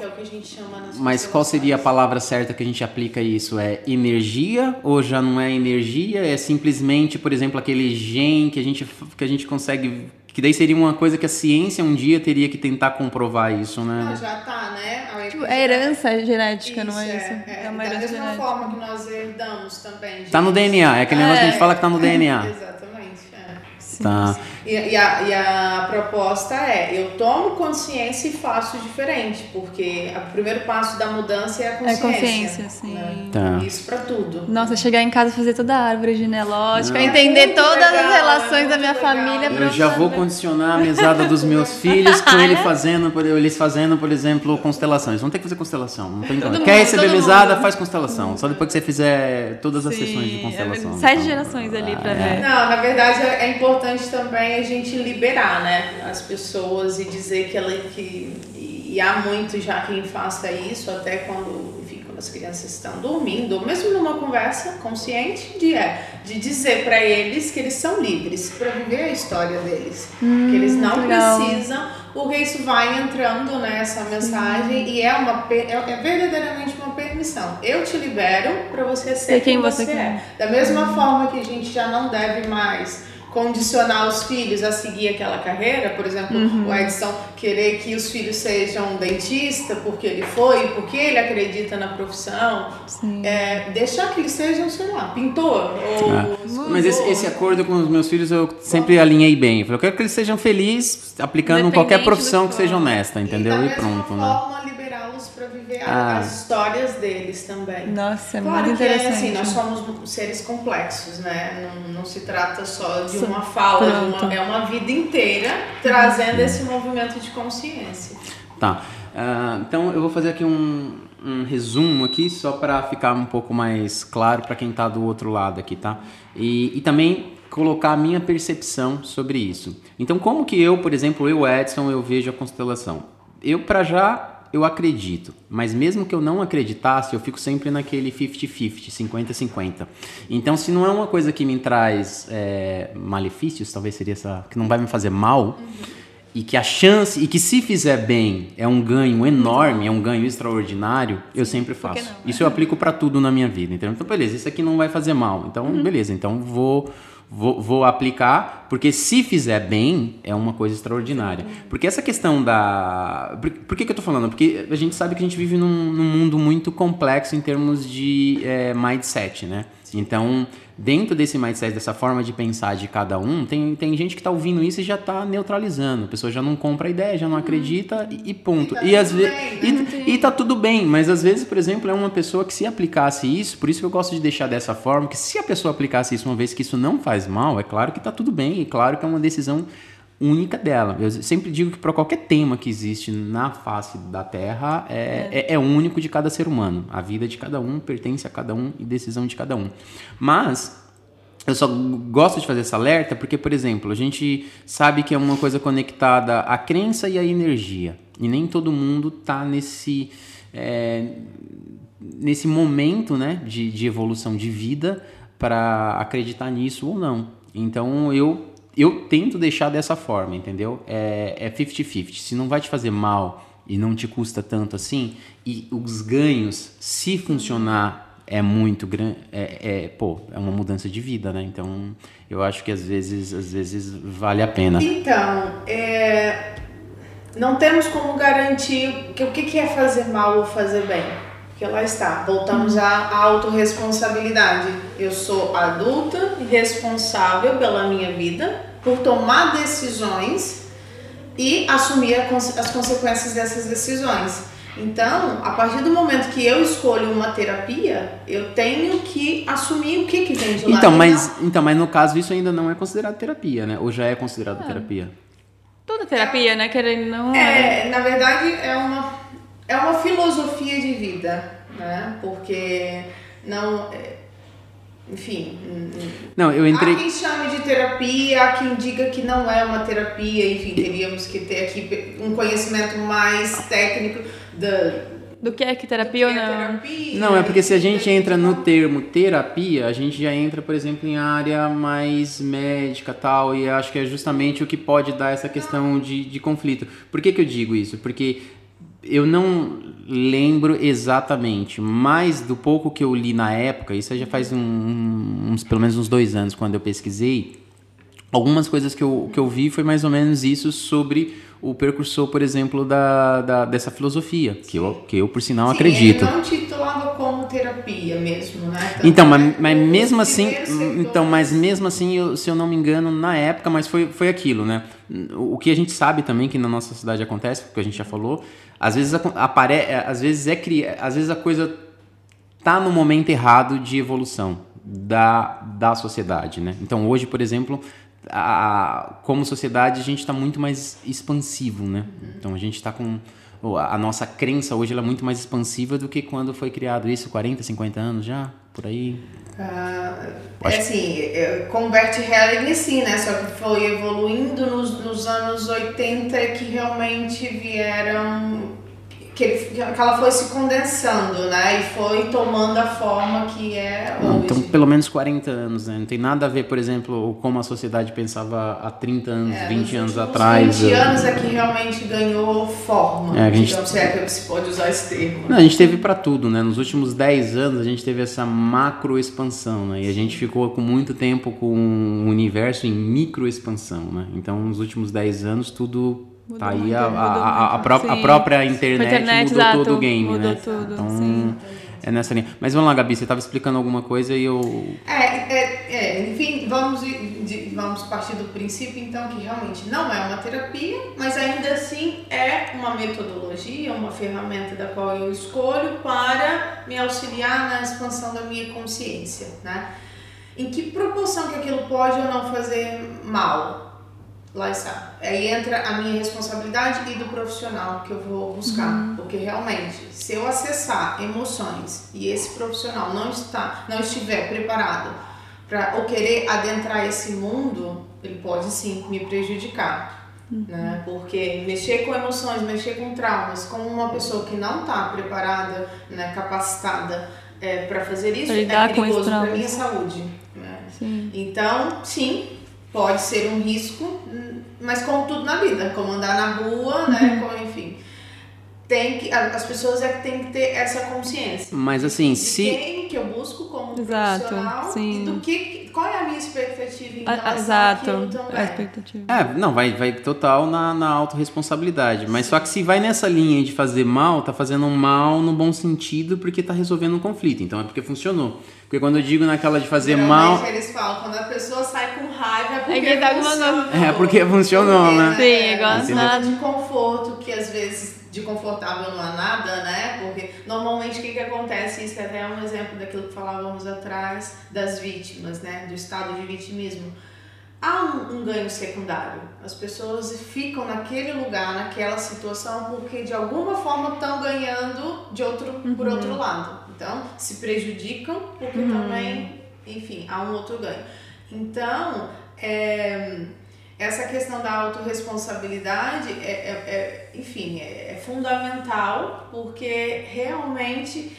que é o que a gente chama nas Mas qual seria a palavra certa que a gente aplica isso? É energia ou já não é energia? É simplesmente, por exemplo, aquele gen que a gente, que a gente consegue. Que daí seria uma coisa que a ciência um dia teria que tentar comprovar isso, né? Ah, já tá, né? Tipo, é herança genética, isso, não é isso? É, é, uma da mesma genética. forma que nós herdamos também. Tá no DNA, é aquele negócio que a gente é. fala que tá no DNA. Exatamente. É. Tá. E, e, a, e a proposta é: eu tomo consciência e faço diferente, porque o primeiro passo da mudança é a consciência. É consciência, sim. Né? Tá. Isso para tudo. Nossa, chegar em casa e fazer toda a árvore genealógica, Não. entender é todas legal, as relações é da minha legal. família. Eu já vou condicionar a mesada dos meus filhos com ele fazendo, eles fazendo, por exemplo, constelações. Vamos ter que fazer constelação. Não tem Quer mundo, receber mesada, mundo. faz constelação. Só depois que você fizer todas as sim, sessões de constelação. É sete então. gerações ali para ver. Não, na verdade é importante também a gente liberar, né, as pessoas e dizer que ela que e há muito já quem faça isso até quando, enfim, quando as crianças estão dormindo, ou mesmo numa conversa consciente de é, de dizer para eles que eles são livres para viver a história deles, hum, que eles não legal. precisam, porque isso vai entrando nessa né, mensagem e é uma é, é, verdadeiramente uma permissão. Eu te libero para você ser quem, quem você, você é. Da mesma hum. forma que a gente já não deve mais condicionar os filhos a seguir aquela carreira, por exemplo, uhum. o Edson querer que os filhos sejam dentista porque ele foi, porque ele acredita na profissão, é, deixar que eles sejam, sei lá, pintor ou ah. Mas esse, esse, acordo com os meus filhos eu sempre alinhei bem. Eu, falei, eu quero que eles sejam felizes aplicando qualquer profissão que seja honesta, entendeu? E, e pronto, né? Para viver ah. as histórias deles também. Nossa, é claro muito interessante. Que, assim, nós somos seres complexos, né? Não, não se trata só de uma fala, de uma, é uma vida inteira trazendo esse movimento de consciência. Tá. Uh, então eu vou fazer aqui um, um resumo aqui só para ficar um pouco mais claro para quem está do outro lado aqui, tá? E, e também colocar a minha percepção sobre isso. Então, como que eu, por exemplo, eu Edson, eu vejo a constelação? Eu para já eu acredito, mas mesmo que eu não acreditasse, eu fico sempre naquele 50-50, 50-50. Então, se não é uma coisa que me traz é, malefícios, talvez seria essa, que não vai me fazer mal, uhum. e que a chance, e que se fizer bem é um ganho enorme, é um ganho extraordinário, eu sempre faço. Não, Isso eu aplico para tudo na minha vida. Então, beleza, isso aqui não vai fazer mal. Então, uhum. beleza, então vou vou, vou, aplicar, porque se fizer bem, é uma coisa extraordinária. Porque essa questão da. Por, por que, que eu tô falando? Porque a gente sabe que a gente vive num, num mundo muito complexo em termos de é, mindset, né? Então, dentro desse mindset, dessa forma de pensar de cada um, tem, tem gente que está ouvindo isso e já está neutralizando. A pessoa já não compra a ideia, já não acredita e, e ponto. E, tá às vezes. E, e tá tudo bem, mas às vezes, por exemplo, é uma pessoa que se aplicasse isso, por isso que eu gosto de deixar dessa forma, que se a pessoa aplicasse isso uma vez que isso não faz mal, é claro que tá tudo bem, e claro que é uma decisão única dela. Eu sempre digo que para qualquer tema que existe na face da Terra é, é. É, é, único de cada ser humano. A vida de cada um pertence a cada um e decisão de cada um. Mas eu só gosto de fazer essa alerta porque, por exemplo, a gente sabe que é uma coisa conectada à crença e à energia. E nem todo mundo tá nesse, é, nesse momento né, de, de evolução de vida para acreditar nisso ou não. Então eu, eu tento deixar dessa forma, entendeu? É 50-50. É se não vai te fazer mal e não te custa tanto assim, e os ganhos, se funcionar é muito grande, é, é, pô, é uma mudança de vida, né? Então, eu acho que às vezes, às vezes vale a pena. Então, é, não temos como garantir que o que é fazer mal ou fazer bem. Porque lá está, voltamos à autorresponsabilidade. Eu sou adulta e responsável pela minha vida, por tomar decisões e assumir as consequências dessas decisões. Então, a partir do momento que eu escolho uma terapia, eu tenho que assumir o que, que vem de lá. Então, mas, então, mas no caso isso ainda não é considerado terapia, né? Ou já é considerado é. terapia? Toda terapia, é, né? Querendo não. É, na verdade, é uma, é uma filosofia de vida, né? Porque não. É, enfim. Não, eu entrei. Há quem chame de terapia, há quem diga que não é uma terapia, enfim, teríamos que ter aqui um conhecimento mais técnico da. Do que é que terapia ou é não? Terapia, não, é porque se a gente entra no termo terapia, a gente já entra, por exemplo, em área mais médica tal, e acho que é justamente o que pode dar essa questão de, de conflito. Por que, que eu digo isso? Porque eu não lembro exatamente, mas do pouco que eu li na época, isso já faz um, uns, pelo menos uns dois anos quando eu pesquisei, algumas coisas que eu, que eu vi foi mais ou menos isso sobre o percursor, por exemplo, da, da dessa filosofia, que eu, que eu, por sinal, Sim, acredito. Ele não titulava como terapia mesmo, né? Então, então mas, mas mesmo assim, então, mas mesmo assim, eu, se eu não me engano, na época, mas foi, foi aquilo, né? O que a gente sabe também que na nossa cidade acontece, porque a gente já falou, às vezes apare, às vezes é às vezes a coisa tá no momento errado de evolução da, da sociedade, né? Então hoje, por exemplo, a, como sociedade a gente está muito mais expansivo, né? Então a gente está com a nossa crença hoje é muito mais expansiva do que quando foi criado isso 40, 50 anos já por aí. Ah, é assim, é, com Bert Helling sim, né? Só que foi evoluindo nos, nos anos 80 que realmente vieram que, ele, que ela foi se condensando, né? E foi tomando a forma que é hoje. Então, pelo menos 40 anos, né? Não tem nada a ver, por exemplo, como a sociedade pensava há 30 anos, é, 20 anos atrás. 20 anos é que realmente ganhou forma. É, a gente... Digamos, se é que se pode usar esse termo. Não, a gente teve para tudo, né? Nos últimos 10 anos a gente teve essa macro expansão, né? E a gente ficou com muito tempo com o universo em micro expansão, né? Então, nos últimos 10 anos tudo Mudou tá aí a, a, a, pró a, própria internet, internet mudou exato, todo o game, mudou né? Tudo, então, sim. é nessa linha. Mas vamos lá, Gabi, você estava explicando alguma coisa e eu. É, é, é enfim, vamos, de, vamos partir do princípio então que realmente não é uma terapia, mas ainda assim é uma metodologia, uma ferramenta da qual eu escolho para me auxiliar na expansão da minha consciência, né? Em que proporção que aquilo pode ou não fazer mal? Lá está. Aí entra a minha responsabilidade e do profissional que eu vou buscar. Uhum. Porque realmente, se eu acessar emoções e esse profissional não está, não estiver preparado para ou querer adentrar esse mundo, ele pode sim me prejudicar. Uhum. Né? Porque mexer com emoções, mexer com traumas, com uma pessoa que não está preparada, né, capacitada é, para fazer isso, é perigoso para minha saúde. Né? Então, sim, pode ser um risco, mas como tudo na vida, como andar na rua, né, uhum. como, enfim. Tem que, as pessoas é que têm que ter essa consciência. Mas assim, de se. Quem que eu busco como Exato, profissional sim. e do que. Qual é a minha expectativa em relação Exato, também. A expectativa. É, não, vai, vai total na, na autorresponsabilidade. Mas só que se vai nessa linha de fazer mal, tá fazendo mal no bom sentido porque tá resolvendo um conflito. Então é porque funcionou. Porque quando eu digo naquela de fazer mal. eles falam, quando a pessoa sai com raiva é porque é tá funcionou. É porque funcionou, porque, né? Sim, é, igual nada. de conforto, que às vezes de confortável não há nada, né? Porque normalmente o que, que acontece, isso é até um exemplo daquilo que falávamos atrás das vítimas, né? Do estado de vitimismo. Há um, um ganho secundário. As pessoas ficam naquele lugar, naquela situação, porque de alguma forma estão ganhando de outro, uhum. por outro lado. Então, se prejudicam porque uhum. também, enfim, há um outro ganho. Então, é, essa questão da autorresponsabilidade é, é, é enfim, é, é fundamental porque realmente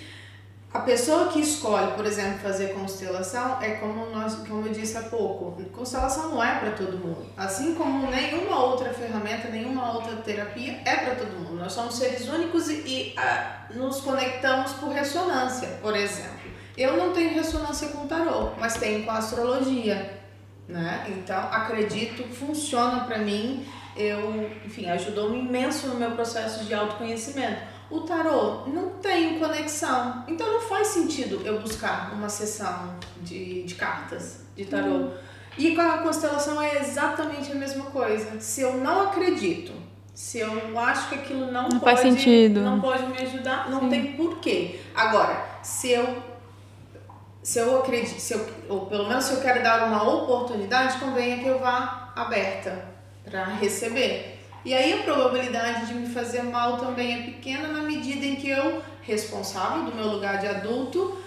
a pessoa que escolhe, por exemplo, fazer constelação é como nós, como eu disse há pouco, constelação não é para todo mundo. Assim como nenhuma outra ferramenta, nenhuma outra terapia é para todo mundo. Nós somos seres únicos e, e a, nos conectamos por ressonância, por exemplo. Eu não tenho ressonância com tarô, mas tenho com astrologia, né? Então acredito, funciona para mim. Eu, enfim, ajudou-me imenso no meu processo de autoconhecimento o tarô não tem conexão. Então não faz sentido eu buscar uma sessão de, de cartas de tarô. Hum. E com a constelação é exatamente a mesma coisa. Se eu não acredito, se eu acho que aquilo não, não pode, faz sentido. não pode me ajudar, não Sim. tem porquê. Agora, se eu se eu acredito, se eu, ou pelo menos se eu quero dar uma oportunidade, convenha que eu vá aberta para receber. E aí a probabilidade de me fazer mal também é pequena na medida em que eu, responsável do meu lugar de adulto,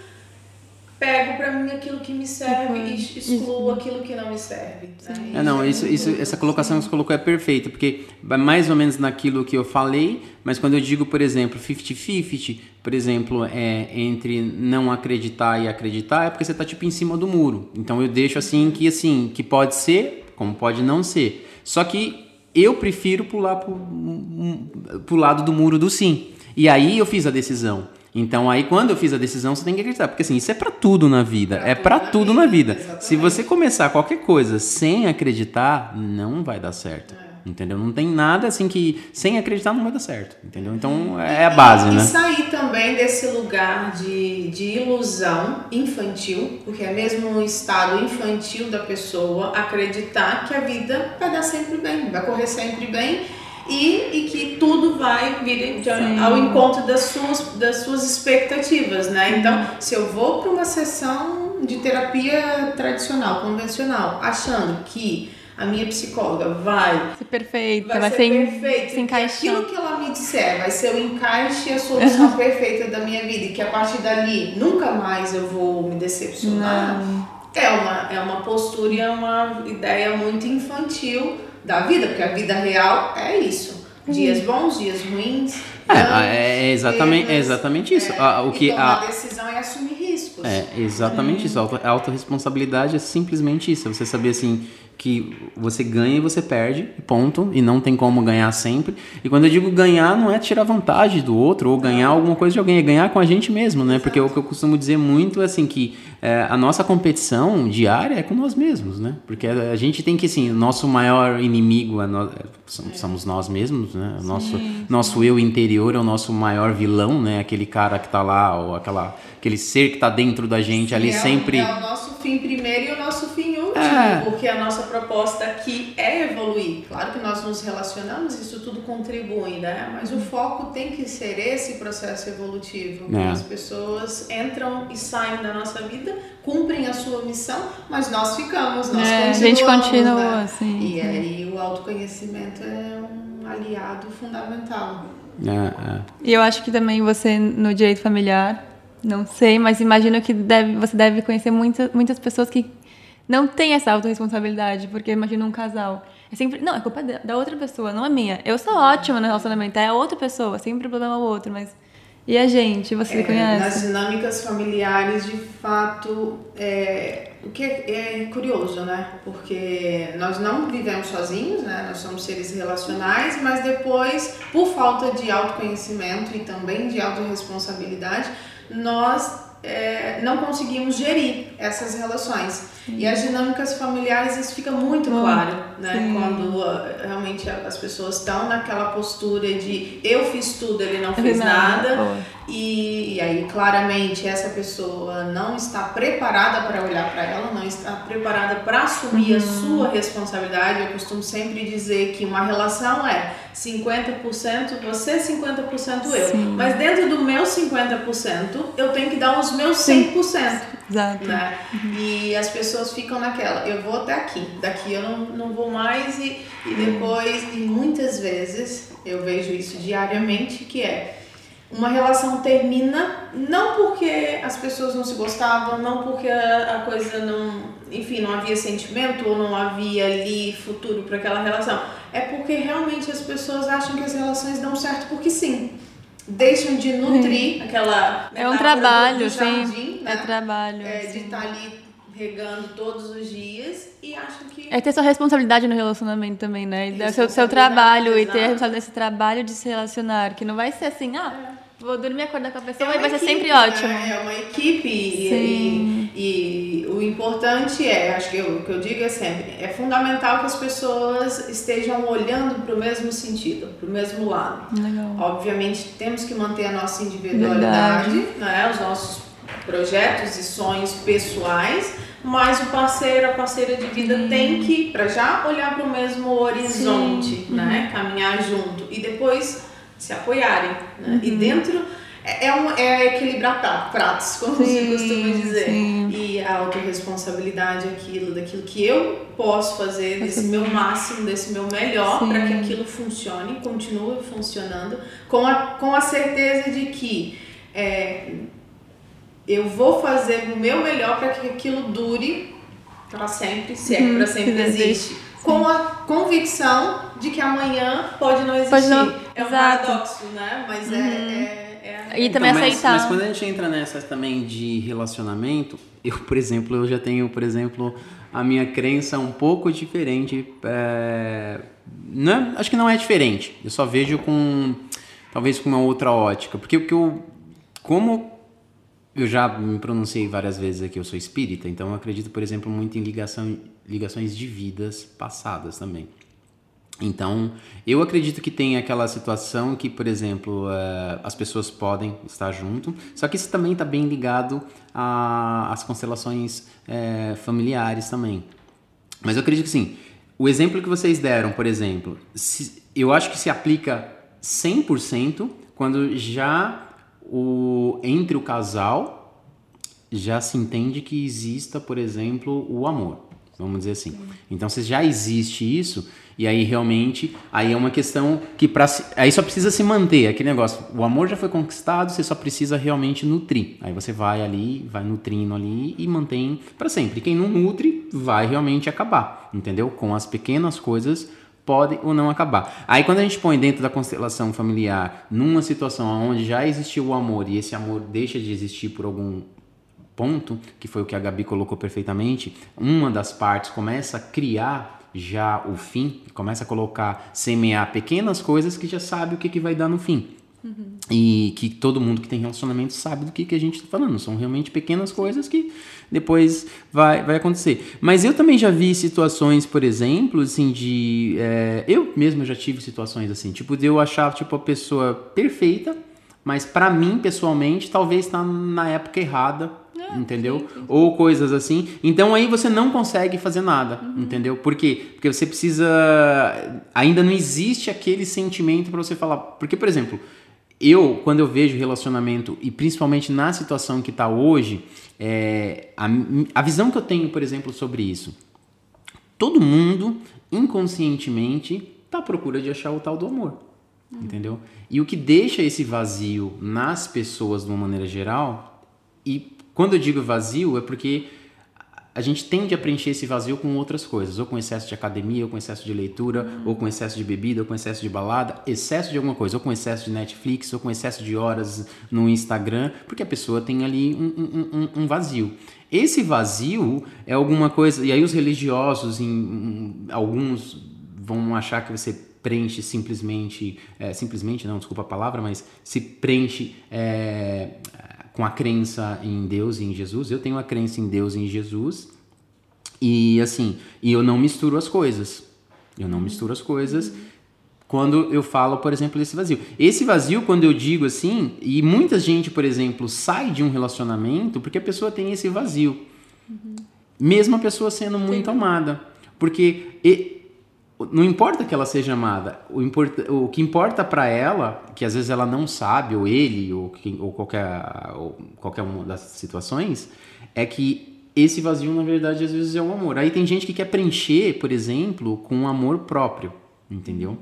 pego para mim aquilo que me serve uhum. e excluo aquilo que não me serve. Né? É, não, isso, isso, essa colocação que você colocou é perfeita, porque é mais ou menos naquilo que eu falei, mas quando eu digo, por exemplo, 50-50, por exemplo, é entre não acreditar e acreditar, é porque você está tipo em cima do muro. Então eu deixo assim que assim, que pode ser, como pode não ser. Só que eu prefiro pular pro, pro lado do muro do sim. E aí eu fiz a decisão. Então aí quando eu fiz a decisão, você tem que acreditar, porque assim, isso é para tudo na vida, pra é para tudo na vida. vida. Se você começar qualquer coisa sem acreditar, não vai dar certo. É. Entendeu? Não tem nada assim que sem acreditar não vai dar certo. Entendeu? Então é a base, e, né? E sair também desse lugar de, de ilusão infantil, porque é mesmo um estado infantil da pessoa acreditar que a vida vai dar sempre bem, vai correr sempre bem e, e que tudo vai vir de, ao encontro das suas, das suas expectativas, né? Então, se eu vou para uma sessão de terapia tradicional, convencional, achando que a minha psicóloga vai ser perfeita, vai, vai ser, ser perfeita, se encaixar. Aquilo que ela me disser vai ser o encaixe e a solução perfeita da minha vida e que a partir dali nunca mais eu vou me decepcionar. Não. É uma, é uma postura e é uma ideia muito infantil da vida, porque a vida real é isso. Dias bons, dias ruins. É, é exatamente, é exatamente isso. É, o que, a decisão é assumir É exatamente isso. A autorresponsabilidade é simplesmente isso. É você saber assim que você ganha e você perde, ponto, e não tem como ganhar sempre. E quando eu digo ganhar, não é tirar vantagem do outro ou ganhar alguma coisa de alguém, é ganhar com a gente mesmo, né? Porque o que eu costumo dizer muito é assim que é, a nossa competição diária é com nós mesmos, né? Porque a, gente tem que, assim, o nosso maior inimigo no, somos nós mesmos, né? O nosso, sim, nosso eu interior é o nosso maior vilão, né? Aquele cara que tá lá, ou aquela, aquele ser que tá dentro da gente sim, ali é sempre... O, é o nosso fim primeiro e o nosso fim último, é. porque a nossa proposta aqui é evoluir. Claro que nós nos relacionamos, isso tudo contribui, né? Mas o foco tem que ser esse processo evolutivo. É. As pessoas entram e saem da nossa vida, cumprem a sua missão, mas nós ficamos, nós é, continuamos. A gente continua, né? assim. E aí o autoconhecimento é um aliado fundamental. É, é. E eu acho que também você, no direito familiar, não sei, mas imagino que deve, você deve conhecer muita, muitas pessoas que não tem essa autorresponsabilidade, porque imagina um casal. É sempre, não, é culpa da outra pessoa, não é minha. Eu sou ótima no relacionamento, é a outra pessoa, sempre o problema é o outro, mas. E a gente, você é, conhece? Nas dinâmicas familiares, de fato, é, o que é, é, curioso, né? Porque nós não vivemos sozinhos, né? Nós somos seres relacionais, mas depois, por falta de autoconhecimento e também de autorresponsabilidade, nós é, não conseguimos gerir essas relações. Sim. E as dinâmicas familiares, isso fica muito claro, né? Sim. Quando uh, realmente as pessoas estão naquela postura de eu fiz tudo, ele não fez nada. E, e, aí, claramente, essa pessoa não está preparada para olhar para ela, não está preparada para assumir uhum. a sua responsabilidade. Eu costumo sempre dizer que uma relação é 50% você, 50% eu. Sim. Mas dentro do meu 50%, eu tenho que dar os meus 100%. Exato. Né? Uhum. E as pessoas ficam naquela, eu vou até aqui, daqui eu não, não vou mais. E, e depois, e muitas vezes, eu vejo isso diariamente, que é uma relação termina não porque as pessoas não se gostavam, não porque a, a coisa não, enfim, não havia sentimento ou não havia ali futuro para aquela relação. É porque realmente as pessoas acham que as relações dão certo porque sim. Deixam de nutrir aquela É um trabalho, jardim, sim. né? É trabalho. É, de sim. estar ali regando todos os dias e acham que É ter sua responsabilidade no relacionamento também, né? E seu, seu trabalho e ter a exato. responsabilidade desse trabalho de se relacionar. Que não vai ser assim, ah, vou dormir e acordar com a pessoa É e vai ser sempre né? ótimo. É uma equipe e, Sim. e, e o importante é, acho que o que eu digo é sempre, é fundamental que as pessoas estejam olhando para o mesmo sentido, para o mesmo lado. Legal. Obviamente temos que manter a nossa individualidade, Verdade. né, os nossos projetos e sonhos pessoais, mas o parceiro, a parceira de vida tem que, para já olhar para o mesmo horizonte, né, caminhar junto e depois se apoiarem. Né? E dentro é, é, um, é equilibrar pra- pratos, como se Sim, costuma dizer. sim. E a autorresponsabilidade, aquilo, daquilo que eu posso fazer, desse meu máximo, desse meu melhor, Sim. para que aquilo funcione, continue funcionando, com a, com a certeza de que é, eu vou fazer o meu melhor para que aquilo dure para sempre, se é que para sempre que existe. existe. Com a convicção de que amanhã pode não existir. Pode não- É um exato. paradoxo, né? Mas é, é, é a E também mas, aceitar. mas quando a gente entra nessa também de relacionamento, eu, por exemplo, eu já tenho, por exemplo, a minha crença um pouco diferente. é, não é- acho que não é diferente. Eu só vejo com talvez com uma outra ótica, porque o que eu como eu já me pronunciei várias vezes aqui, eu sou espírita, então eu acredito, por exemplo, muito em ligação, ligações de vidas passadas também. Então, eu acredito que tem aquela situação que, por exemplo, eh, as pessoas podem estar junto, só que isso também está bem ligado às constelações eh, familiares também. Mas eu acredito que sim. O exemplo que vocês deram, por exemplo, se- eu acho que se aplica 100% quando já o, entre o casal já se entende que exista, por exemplo, o amor. Vamos dizer assim. Então, se já existe isso, e aí realmente, aí é uma questão que para aí só precisa se manter aquele negócio. O amor já foi conquistado, você só precisa realmente nutrir. Aí você vai ali, vai nutrindo ali e mantém para sempre. Quem não nutre vai realmente acabar, entendeu? Com as pequenas coisas pode ou não acabar. Aí quando a gente põe dentro da constelação familiar, numa situação onde já existiu o amor e esse amor deixa de existir por algum ponto, que foi o que a Gabi colocou perfeitamente, uma das partes começa a criar já o fim, começa a colocar, semear pequenas coisas que já sabe o que, que vai dar no fim. E que todo mundo que tem relacionamento sabe do que, que a gente está falando. São realmente pequenas coisas que depois vai, vai acontecer. Mas eu também já vi situações, por exemplo, assim, de. é, eu mesmo já tive situações assim, tipo, de eu achar tipo, a pessoa perfeita, mas para mim, pessoalmente, talvez está na época errada. entendeu? Ou coisas assim. Então aí você não consegue fazer nada, entendeu? Por quê? Porque você precisa. Ainda não existe aquele sentimento para você falar. Porque, por exemplo, eu, quando eu vejo relacionamento, e principalmente na situação que está hoje, é, a, a visão que eu tenho, por exemplo, sobre isso. Todo mundo, inconscientemente, está à procura de achar o tal do amor. Entendeu? E o que deixa esse vazio nas pessoas de uma maneira geral, e quando eu digo vazio, é porque a gente tende a preencher esse vazio com outras coisas, ou com excesso de academia, ou com excesso de leitura, ou com excesso de bebida, ou com excesso de balada, excesso de alguma coisa, ou com excesso de Netflix, ou com excesso de horas no Instagram, porque a pessoa tem ali um, um- um- vazio. Esse vazio é alguma coisa, e aí os religiosos, em- alguns vão achar que você preenche simplesmente, é, simplesmente não, desculpa a palavra, mas se preenche é, com a crença em Deus e em Jesus. Eu tenho a crença em Deus e em Jesus e assim, e eu não misturo as coisas. Eu não misturo as coisas quando eu falo, por exemplo, desse vazio. Esse vazio, quando eu digo assim, e muita gente, por exemplo, sai de um relacionamento porque a pessoa tem esse vazio. Mesmo a pessoa sendo muito amada. Porque não importa que ela seja amada, o, importa, o que importa para ela, que às vezes ela não sabe, ou ele, ou, quem- ou qualquer, ou qualquer uma das situações, é que esse vazio, na verdade, às vezes é um amor. Aí tem gente que quer preencher, por exemplo, com um amor próprio, entendeu?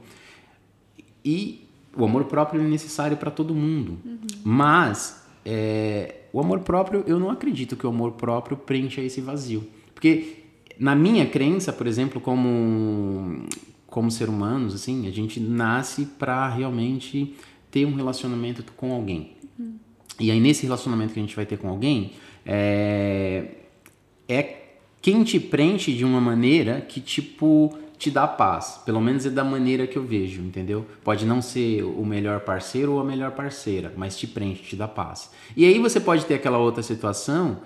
E o amor próprio é necessário para todo mundo. Uhum. Mas é, o amor próprio, eu não acredito que o amor próprio preencha esse vazio. Porque na minha crença, por exemplo, como como ser humanos, assim, a gente nasce para realmente ter um relacionamento com alguém. Uhum. E aí nesse relacionamento que a gente vai ter com alguém, é, é quem te preenche de uma maneira que tipo te dá paz. Pelo menos é da maneira que eu vejo, entendeu? Pode não ser o melhor parceiro ou a melhor parceira, mas te preenche, te dá paz. E aí você pode ter aquela outra situação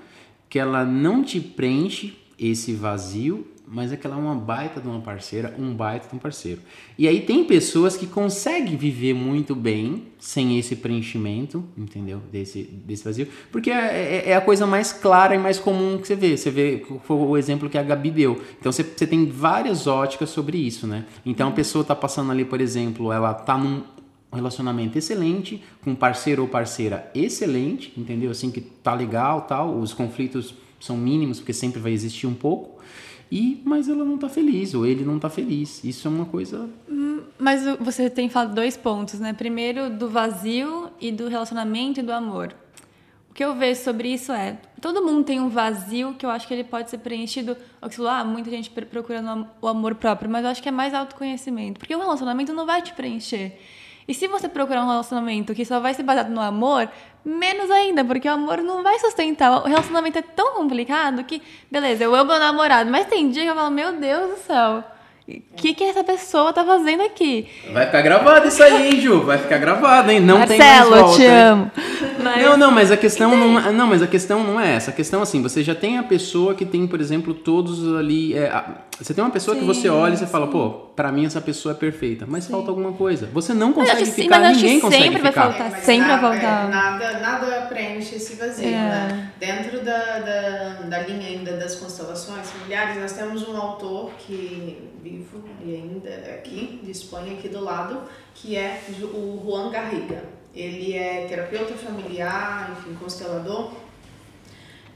que ela não te preenche esse vazio mas é que ela é uma baita de uma parceira, um baita de um parceiro. E aí tem pessoas que conseguem viver muito bem sem esse preenchimento, entendeu? Desse, desse vazio, porque é, é, é a coisa mais clara e mais comum que você vê. Você vê, foi o exemplo que a Gabi deu. Então você, você tem várias óticas sobre isso, né? Então a pessoa está passando ali, por exemplo, ela está num relacionamento excelente, com parceiro ou parceira excelente, entendeu? Assim que tá legal, tal, os conflitos são mínimos, porque sempre vai existir um pouco e mas ela não está feliz ou ele não está feliz. Isso é uma coisa. Hum, mas você tem falado dois pontos, né? Primeiro do vazio e do relacionamento e do amor. O que eu vejo sobre isso é todo mundo tem um vazio que eu acho que ele pode ser preenchido. Ah, muita gente procurando o amor próprio, mas eu acho que é mais autoconhecimento, porque o relacionamento não vai te preencher. E se você procurar um relacionamento que só vai ser baseado no amor, menos ainda, porque o amor não vai sustentar. O relacionamento é tão complicado que, beleza, eu amo meu namorado, mas tem dia que eu falo, meu Deus do céu. O que, que essa pessoa tá fazendo aqui? Vai ficar gravado isso aí, hein, Ju? Vai ficar gravado, hein? Não Marcelo, tem mais volta. eu te amo. Mas... Não, não, mas a questão não, não, mas a questão não é essa. A questão assim, você já tem a pessoa que tem, por exemplo, todos ali. É, você tem uma pessoa sim, que você olha e você sim. fala, pô, pra mim essa pessoa é perfeita, mas sim. falta alguma coisa. Você não consegue sim, ficar, mas ninguém consegue sempre ficar. Vai faltar, é, sempre nada, vai voltar. É, nada, nada preenche esse vazio, é. né? Dentro da, da, da linha ainda das constelações familiares, nós temos um autor que vivo e ainda aqui, de Espanha, aqui do lado, que é o Juan Garriga. Ele é terapeuta familiar, enfim, constelador.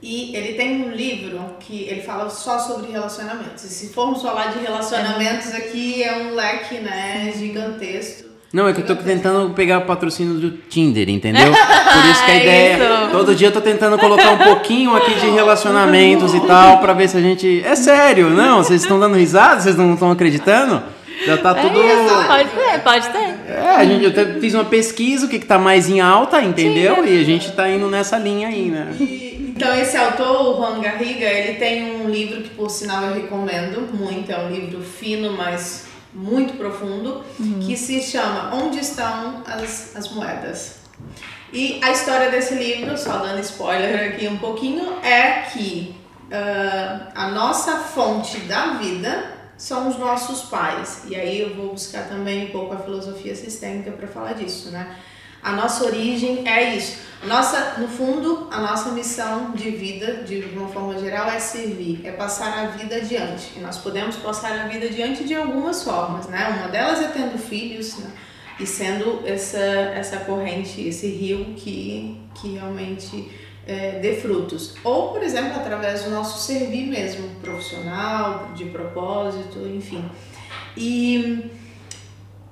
E ele tem um livro que ele fala só sobre relacionamentos. E se formos falar de relacionamentos aqui, é um leque né, gigantesco. Não, é que eu tô tentando pegar o patrocínio do Tinder, entendeu? Por isso que a ideia. Isso. Todo dia eu tô tentando colocar um pouquinho aqui de relacionamentos e tal, pra ver se a gente. É sério, não? Vocês estão dando risada? Vocês não estão acreditando? Já tá tudo. É isso, pode ter, pode ter. É, a gente, eu fiz uma pesquisa, o que, que tá mais em alta, entendeu? Sim, e a gente tá indo nessa linha aí, né? Então, esse autor, o Juan Garriga, ele tem um livro que, por sinal, eu recomendo muito. É um livro fino, mas muito profundo, uhum. que se chama Onde Estão as, as Moedas? E a história desse livro, só dando spoiler aqui um pouquinho, é que uh, a nossa fonte da vida são os nossos pais. E aí eu vou buscar também um pouco a filosofia sistêmica para falar disso, né? A nossa origem é isso. Nossa, no fundo, a nossa missão de vida, de uma forma geral, é servir, é passar a vida adiante. E nós podemos passar a vida adiante de algumas formas, né? Uma delas é tendo filhos né? e sendo essa, essa corrente, esse rio que, que realmente é, dê frutos. Ou, por exemplo, através do nosso servir mesmo, profissional, de propósito, enfim. E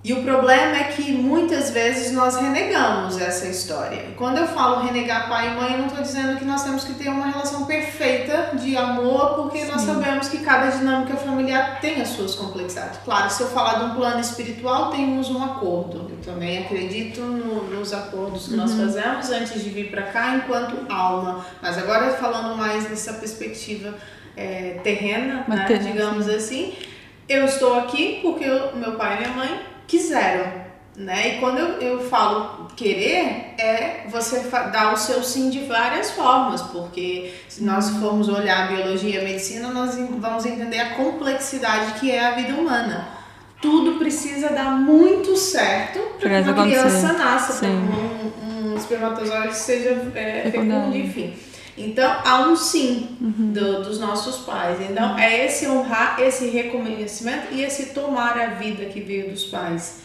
e o problema é que muitas vezes nós renegamos essa história. E quando eu falo renegar pai e mãe, eu não estou dizendo que nós temos que ter uma relação perfeita de amor, porque Sim. nós sabemos que cada dinâmica familiar tem as suas complexidades. Claro, se eu falar de um plano espiritual, temos um acordo. Eu também acredito no, nos acordos que uhum. nós fazemos antes de vir para cá enquanto alma. Mas agora falando mais nessa perspectiva é, terrena, né, digamos assim, eu estou aqui porque o meu pai e minha mãe quiseram. Né? E quando eu, eu falo querer, é você dar o seu sim de várias formas, porque se nós formos olhar a biologia e a medicina, nós vamos entender a complexidade que é a vida humana. Tudo precisa dar muito certo para que uma criança nasça, para que um, um espermatozoide seja é, fecundo, enfim. Então, há um sim uhum. do, dos nossos pais. Então, é esse honrar, esse reconhecimento e esse tomar a vida que veio dos pais.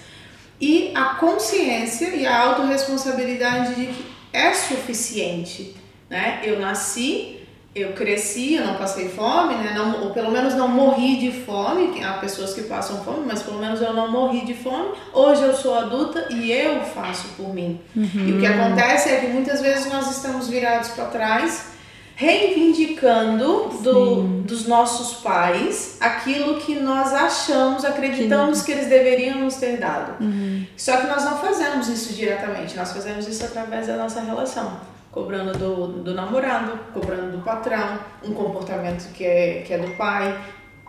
E a consciência e a autorresponsabilidade de que é suficiente. Né? Eu nasci, eu cresci, eu não passei fome, né? Não, ou pelo menos não morri de fome. Há pessoas que passam fome, mas pelo menos eu não morri de fome. Hoje eu sou adulta e eu faço por mim. Uhum. E o que acontece é que muitas vezes nós estamos virados para trás, reivindicando do, dos nossos pais aquilo que nós achamos, acreditamos que eles deveriam nos ter dado. Uhum. Só que nós não fazemos isso diretamente, nós fazemos isso através da nossa relação cobrando do, do namorado, cobrando do patrão, um comportamento que é, que é do pai,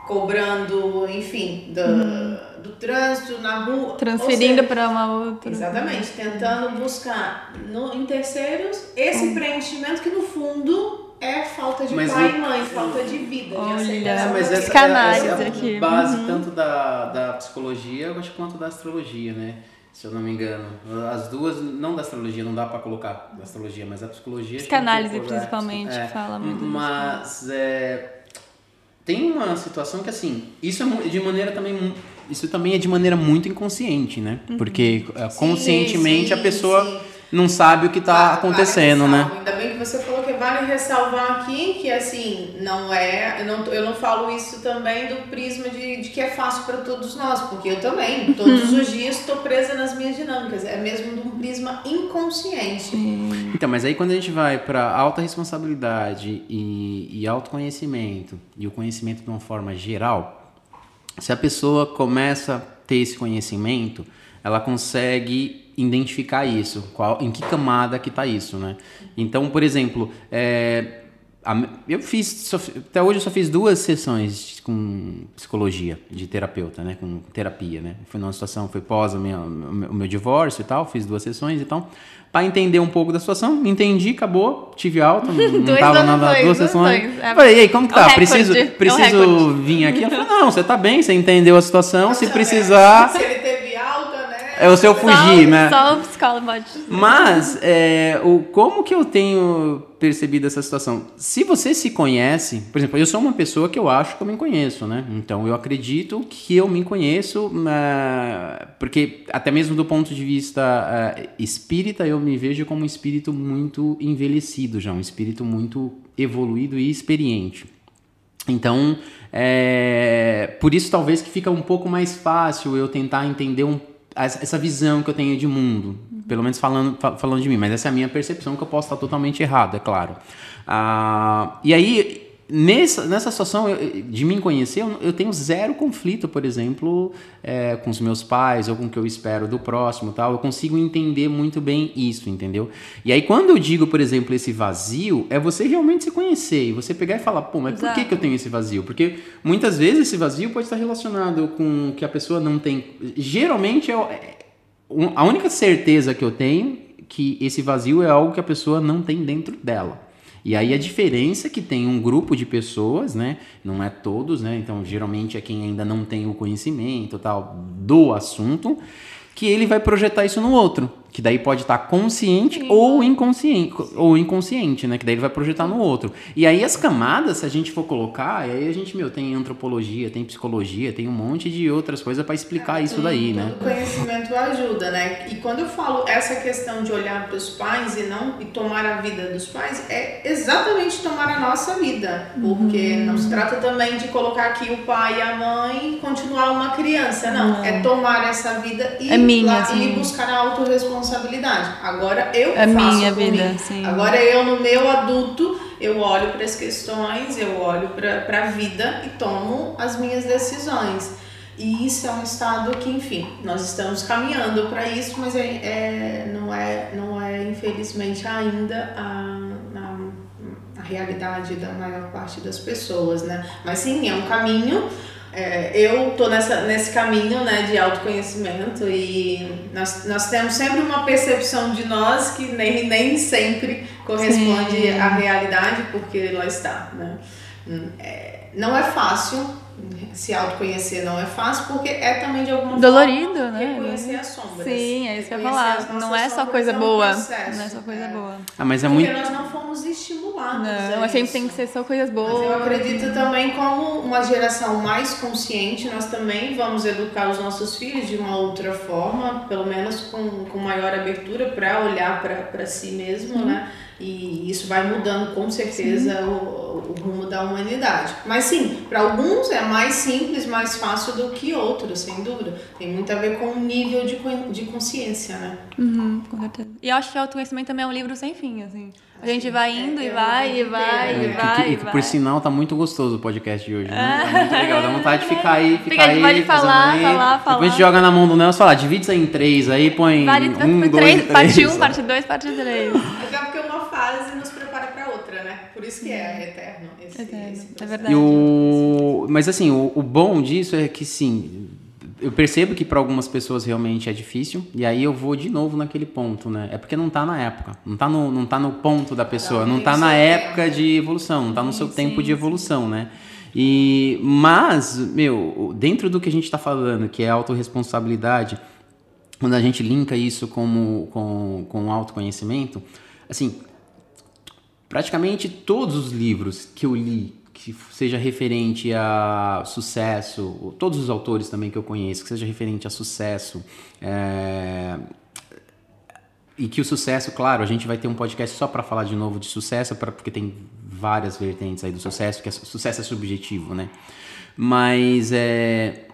cobrando, enfim, do, uhum. do trânsito na rua. Transferindo para uma outra. Exatamente, tentando buscar no, em terceiros esse uhum. preenchimento que no fundo é falta de mas pai e mãe, falta de vida, Olha, de aceitação. Mas essa, essa é a aqui. base uhum. tanto da, da psicologia quanto da astrologia, né? Se eu não me engano. As duas, não da astrologia, não dá para colocar da astrologia, mas a psicologia. Psicanálise, principalmente, é, fala muito Mas é, tem uma situação que, assim, isso é de maneira também. Isso também é de maneira muito inconsciente, né? Uhum. Porque é, conscientemente sim, sim, a pessoa. Sim não sabe o que está acontecendo, vale né? Ainda bem que você falou que vale ressalvar aqui que assim, não é. Eu não, eu não falo isso também do prisma de, de que é fácil para todos nós, porque eu também, todos os dias, estou presa nas minhas dinâmicas. É mesmo de um prisma inconsciente. Então, mas aí quando a gente vai para alta responsabilidade e, e autoconhecimento, e o conhecimento de uma forma geral, se a pessoa começa a ter esse conhecimento, ela consegue identificar isso, qual, em que camada que está isso, né? Então, por exemplo, é, eu fiz, só, até hoje eu só fiz duas sessões com psicologia, de terapeuta, né? Com terapia, né? Foi numa situação, foi pós o meu, o meu divórcio e tal, fiz duas sessões e tal, para entender um pouco da situação, entendi, acabou, tive alta, não, não tava nada, duas sessões. É, Falei, e aí, como que tá? preciso preciso vir aqui? Ela falou, não, você tá bem, você entendeu a situação, se precisar... Se ele teve alta, é o seu fugir, só, né? Só o psicólogo pode. Mas, é, o, como que eu tenho percebido essa situação? Se você se conhece, por exemplo, eu sou uma pessoa que eu acho que eu me conheço, né? Então eu acredito que eu me conheço, uh, porque até mesmo do ponto de vista uh, espírita, eu me vejo como um espírito muito envelhecido já, um espírito muito evoluído e experiente. Então, é, por isso talvez que fica um pouco mais fácil eu tentar entender um essa visão que eu tenho de mundo, pelo menos falando, falando de mim, mas essa é a minha percepção que eu posso estar totalmente errado, é claro. Ah, e aí, nessa, nessa situação de me conhecer, eu, eu tenho zero conflito, por exemplo, é, com os meus pais ou com o que eu espero do próximo tal. Eu consigo entender muito bem isso, entendeu? E aí, quando eu digo, por exemplo, esse vazio, é você realmente se conhecer e você pegar e falar, pô, mas Exato. por que, que eu tenho esse vazio? Porque muitas vezes esse vazio pode estar relacionado com que a pessoa não tem. Geralmente é, é a única certeza que eu tenho que esse vazio é algo que a pessoa não tem dentro dela. E aí a diferença é que tem um grupo de pessoas, né? Não é todos, né? Então geralmente é quem ainda não tem o conhecimento tal do assunto, que ele vai projetar isso no outro que daí pode estar consciente Sim. ou inconsciente, ou inconsciente, né? Que daí ele vai projetar no outro. E aí as camadas, se a gente for colocar, aí a gente, meu, tem antropologia, tem psicologia, tem um monte de outras coisas para explicar é, isso daí, né? O conhecimento ajuda, né? E quando eu falo essa questão de olhar para os pais e não e tomar a vida dos pais, é exatamente tomar a nossa vida, porque uhum. não se trata também de colocar aqui o pai e a mãe continuar uma criança, não. É tomar essa vida e, é minha, lá, e buscar a autorresponsabilidade responsabilidade. Agora eu é faço minha vida, mim. sim. Agora eu no meu adulto eu olho para as questões, eu olho para a vida e tomo as minhas decisões. E isso é um estado que, enfim, nós estamos caminhando para isso, mas é, é, não, é, não é, infelizmente, ainda a, a, a realidade da maior parte das pessoas, né? Mas sim, é um caminho é, eu tô nessa, nesse caminho né, de autoconhecimento e nós, nós temos sempre uma percepção de nós que nem, nem sempre corresponde Sim. à realidade, porque lá está. Né? É, não é fácil, se autoconhecer não é fácil, porque é também de alguma Dolorido, forma né? reconhecer as sombras. Sim, é isso que eu ia falar. Não é só coisa é um boa. Processo, não é só coisa é. boa. Ah, mas é porque muito... nós não fomos estimulados. Não, mas sempre tem que ser só coisas boas. Mas eu acredito também como uma geração mais consciente, nós também vamos educar os nossos filhos de uma outra forma, pelo menos com, com maior abertura para olhar para si mesmo, hum. né? E isso vai mudando com certeza o, o, rumo da humanidade. Mas sim, para alguns é mais simples, mais fácil do que outros, sem dúvida. Tem muito a ver com o nível de, de consciência, né? Uhum, com certeza. E eu acho que o autoconhecimento também é um livro sem fim, assim. A gente vai indo é, e vai, e vai, é, e vai, e vai. Por sinal, tá muito gostoso o podcast de hoje, né? Tá muito legal. Dá vontade de ficar aí, ficar aí. Pode falar, aí. falar, falar. Depois a gente joga na mão do Nelson e fala, divide isso aí em três, aí põe vale, um, dois, três, três. Parte um, parte dois, parte três. Fase nos prepara para outra, né? Por isso que é eterno. Esse, eterno. Esse é verdade. E o... Mas assim, o, o bom disso é que sim eu percebo que para algumas pessoas realmente é difícil, e aí eu vou de novo naquele ponto, né? É porque não tá na época, não tá no, não tá no ponto da pessoa, não, não tá na época de evolução, não tá no seu sim, tempo de evolução, né? E, mas, meu, dentro do que a gente está falando, que é autorresponsabilidade, quando a gente linka isso como, com, com autoconhecimento, assim, praticamente todos os livros que eu li que seja referente a sucesso, todos os autores também que eu conheço, que seja referente a sucesso, é, e que o sucesso, claro, a gente vai ter um podcast só para falar de novo de sucesso, pra, porque tem várias vertentes aí do sucesso, que é, sucesso é subjetivo, né? Mas é,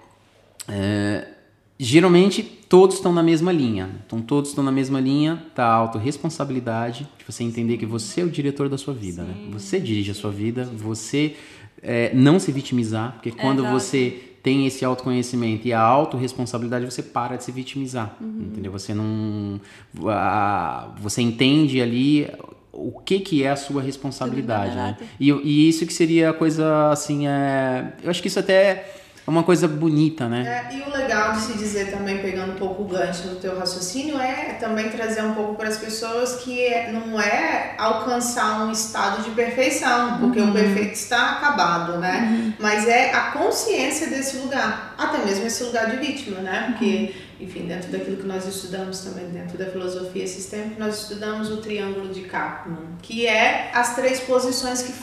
é geralmente todos estão na mesma linha. Então todos estão na mesma linha da autorresponsabilidade, de você entender que você é o diretor da sua vida, né? Você dirige a sua vida, você é, não se vitimizar, porque quando Exato. você tem esse autoconhecimento e a autorresponsabilidade, você para de se vitimizar, uhum. entendeu? Você não... A, você entende ali o que, que é a sua responsabilidade, né? E, e, isso que seria a coisa, assim, é... Eu acho que isso até é uma coisa bonita, né? É, e o legal de se dizer também, pegando um pouco o gancho do teu raciocínio, é também trazer um pouco para as pessoas que é, não é alcançar um estado de perfeição, porque uhum. o perfeito está acabado, né? Uhum. Mas é a consciência desse lugar, até mesmo esse lugar de vítima, né? Porque, uhum. enfim, dentro daquilo que nós estudamos também, dentro da filosofia sistêmica, nós estudamos o triângulo de Kaplan, que é as três posições que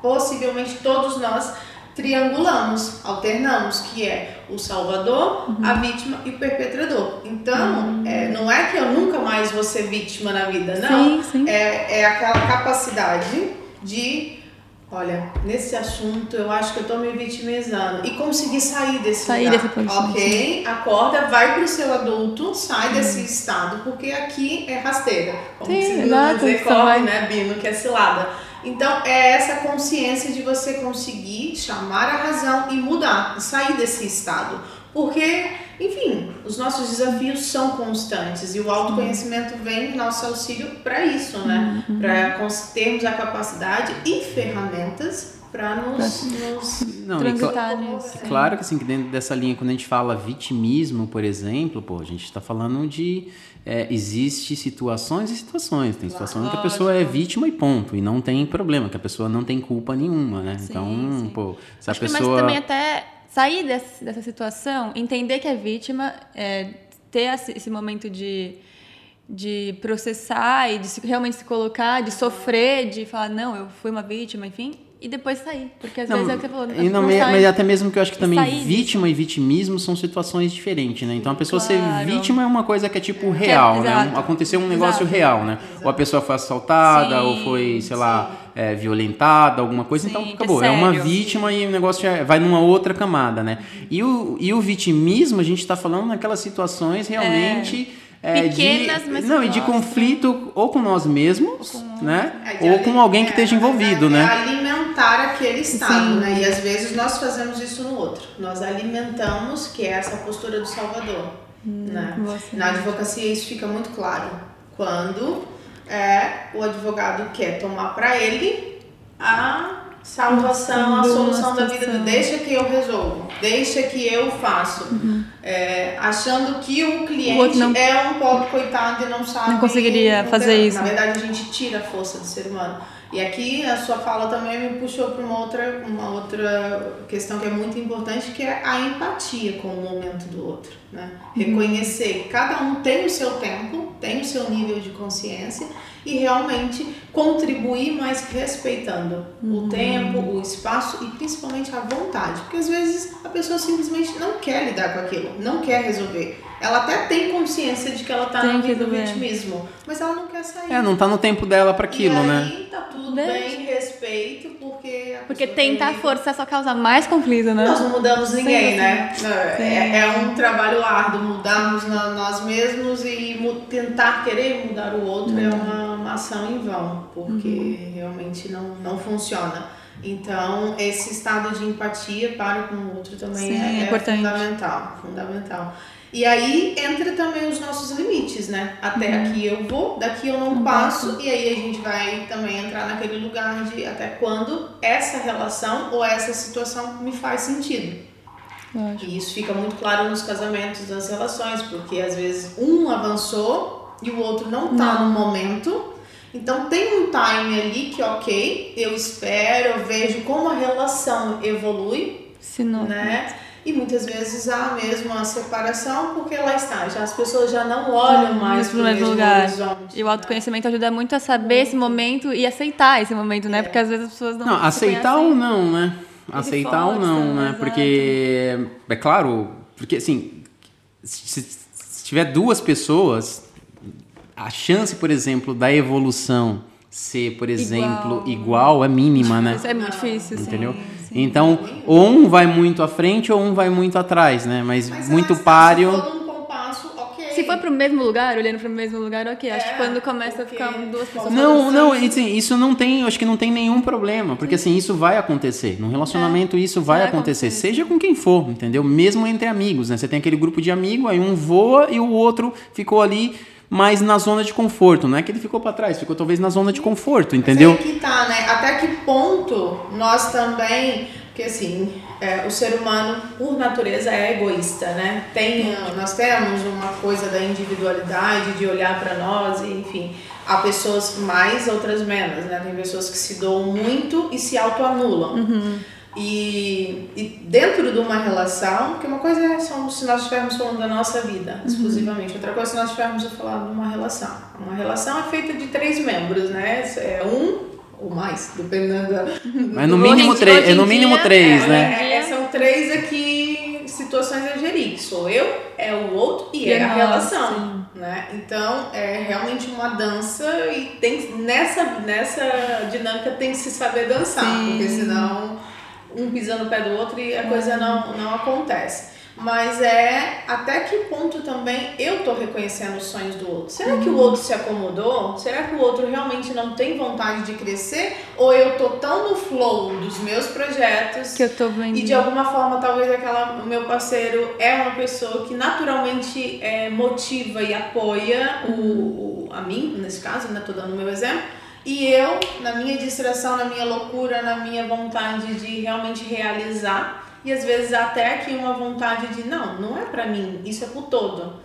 possivelmente todos nós triangulamos, alternamos, que é o salvador, uhum. a vítima e o perpetrador. Então, uhum. é, não é que eu nunca mais vou ser vítima na vida, não. Sim, sim. É, é aquela capacidade de, olha, nesse assunto eu acho que eu tô me vitimizando e conseguir sair desse sair lugar. Desse ok, sim. acorda, vai pro seu adulto, sai desse estado, porque aqui é rasteira. Como sim, se dizer, corre, né, Bino, que é cilada. Então é essa consciência de você conseguir chamar a razão e mudar, sair desse estado. Porque, enfim, os nossos desafios são constantes e o autoconhecimento vem em nosso auxílio para isso, né? Uhum. Para termos a capacidade e ferramentas para nos, nos não, transitar nisso. Claro que assim, que dentro dessa linha, quando a gente fala vitimismo, por exemplo, pô, a gente está falando de é, existe situações e situações. Tem situações que a pessoa é vítima e ponto, e não tem problema, que a pessoa não tem culpa nenhuma, né? Sim, então, sim. pô, se Acho a pessoa... Que, mas também até sair dessa, dessa situação, entender que é vítima, é, ter esse momento de, de processar e de se, realmente se colocar, de sofrer, de falar, não, eu fui uma vítima, enfim, e depois sair. Porque às não, vezes é o que você falou. E não, não mas até mesmo que eu acho que também vítima e vitimismo são situações diferentes, né? Então a pessoa claro. ser vítima é uma coisa que é tipo real, é, né? Um, aconteceu um negócio exato. real, né? Exato. Ou a pessoa foi assaltada, sim, ou foi, sei lá, é, violentada, alguma coisa, então sim, então acabou. É, é, uma vítima e o negócio é, vai numa outra camada, né? E o, e o vitimismo, a gente está falando naquelas situações realmente é. É, Pequenas, de, mas não e de conflito ou com nós mesmos, ou com, né? É, ou com alguém que esteja é, envolvido, é, né? alimentar aquele estado, Sim. né? E às vezes nós fazemos isso no outro. Nós alimentamos que é essa postura do Salvador, hum, né? Na advocacia isso fica muito claro quando é o advogado quer tomar para ele a salvação, a solução da vida do deixa que eu resolvo, deixa que eu faço, uhum. É, achando que o cliente o não... é um pobre coitado e não sabe. Não conseguiria fazer isso. Na verdade, a gente tira a força do ser humano. E aqui a sua fala também me puxou para uma outra, uma outra questão que é muito importante, que é a empatia com o momento do outro. Né? Reconhecer que cada um tem o seu tempo, tem o seu nível de consciência e realmente contribuir, mas respeitando uhum. o tempo, o espaço e principalmente a vontade. Porque às vezes a pessoa simplesmente não quer lidar com aquilo, não quer resolver. Ela até tem consciência de que ela tá Tem no do vitimismo, mas ela não quer sair. É, não tá no tempo dela para aquilo, e aí, né? tá tudo bem, respeito, porque a Porque tentar tem- forçar só causa mais conflito, né? Nós não mudamos ninguém, Sim, né? sim. É, é um trabalho árduo mudarmos nós mesmos e tentar querer mudar o outro é uma, uma ação em vão, porque Uhum. realmente não, não funciona. Então, esse estado de empatia para com o outro também Sim, é, é é fundamental, fundamental. E aí entra também os nossos limites, né? Até Uhum. aqui eu vou, daqui eu não, Não passo, passo. e aí a gente vai também entrar naquele lugar de até quando essa relação ou essa situação me faz sentido. Lógico. E isso fica muito claro nos casamentos, nas relações, porque às vezes um avançou e o outro não tá Não. no momento. Então tem um time ali que, ok, eu espero, eu vejo como a relação evolui, Se não. né? E muitas vezes há mesmo a separação, porque lá está, já as pessoas já não olham mais Mesmo para o mesmo lugar. horizonte. E o né? autoconhecimento ajuda muito a saber esse momento e aceitar esse momento, né? Porque às vezes as pessoas não. Não, aceitar conhecem. ou não, né? Aceitar ou não, né? exato. Porque, é claro, porque assim, se, se tiver duas pessoas, a chance, por exemplo, da evolução ser, por exemplo, igual, é mínima, né? Isso é muito difícil, sim, Entendeu? sim. Então, ou um vai muito à frente ou um vai muito atrás, né? Mas, Mas muito lá está, páreo. Se for num compasso, ok. Se for pro mesmo lugar, olhando pro mesmo lugar, ok. Acho É, que quando começa a porque- ficar duas pessoas. Não, não, Sim. assim, isso não tem, eu acho que não tem nenhum problema, porque assim, isso vai acontecer. No relacionamento isso vai vai acontecer, acontecer. seja com quem for, entendeu? Mesmo entre amigos, né? Você tem aquele grupo de amigos, aí um voa e o outro ficou ali mais na zona de conforto, não é que ele ficou para trás, ficou talvez na zona de conforto, entendeu? Mas aí que tá, né? Até que ponto nós também, porque assim, é, o ser humano por natureza é egoísta, né? Tem, nós temos uma coisa da individualidade, de olhar para nós, e, enfim. Há pessoas mais, outras menos, né? Tem pessoas que se doam muito e se autoanulam. E, e dentro de uma relação, porque uma coisa é só se nós estivermos falando da nossa vida exclusivamente, outra coisa é se nós estivermos a falar de uma relação. Uma relação é feita de três membros, né? É um ou mais, dependendo da. Mas no mínimo três, hoje é no mínimo dia, três, é, né? É, é, são três aqui situações a gerir. que Sou eu, é o outro e E é a nós, relação. Né? Então é realmente uma dança e tem nessa, nessa dinâmica tem que se saber dançar, Sim. porque senão um pisa no pé do outro e a coisa não, não acontece. Mas é até que ponto também eu tô reconhecendo os sonhos do outro. Será que o outro se acomodou? Será que o outro realmente não tem vontade de crescer? Ou eu tô tão no flow dos meus projetos Que eu tô vendo. e de alguma forma, talvez aquela, o meu parceiro é uma pessoa que naturalmente é, motiva e apoia o, o- a mim, nesse caso, né? Tô dando o meu exemplo. E eu, na minha distração, na minha loucura, na minha vontade de realmente realizar, e às vezes até aqui uma vontade de, não, não é pra mim, isso é pro todo.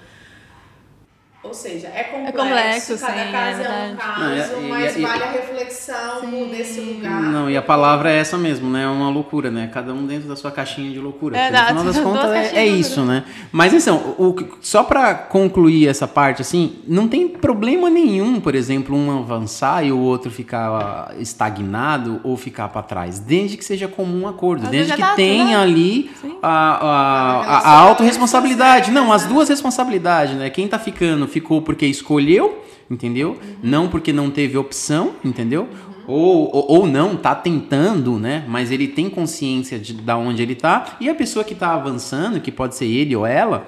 Ou seja, é complexo, complexo, cada sim, é caso é, um verdade. caso, Não, e- e- mas e- vale a reflexão desse lugar. Não, e a palavra é essa mesmo, né? É uma loucura, né? Cada um dentro da sua caixinha de loucura. É, Porque no final das contas é, é isso, né? Mas então, o, que- só pra concluir essa parte, assim, não tem problema nenhum, por exemplo, um avançar e o outro ficar ah, estagnado ou ficar pra trás, desde que seja comum acordo, Às desde que tá, tenha né? ali Sim. a, a, a, relação a autorresponsabilidade. certa, Não, as né? duas responsabilidades, né? Quem tá ficando, ficou porque escolheu, entendeu? Não porque não teve opção, entendeu? Ou, ou, ou não, tá tentando, né? Mas ele tem consciência de da onde ele tá. E a pessoa que tá avançando, que pode ser ele ou ela,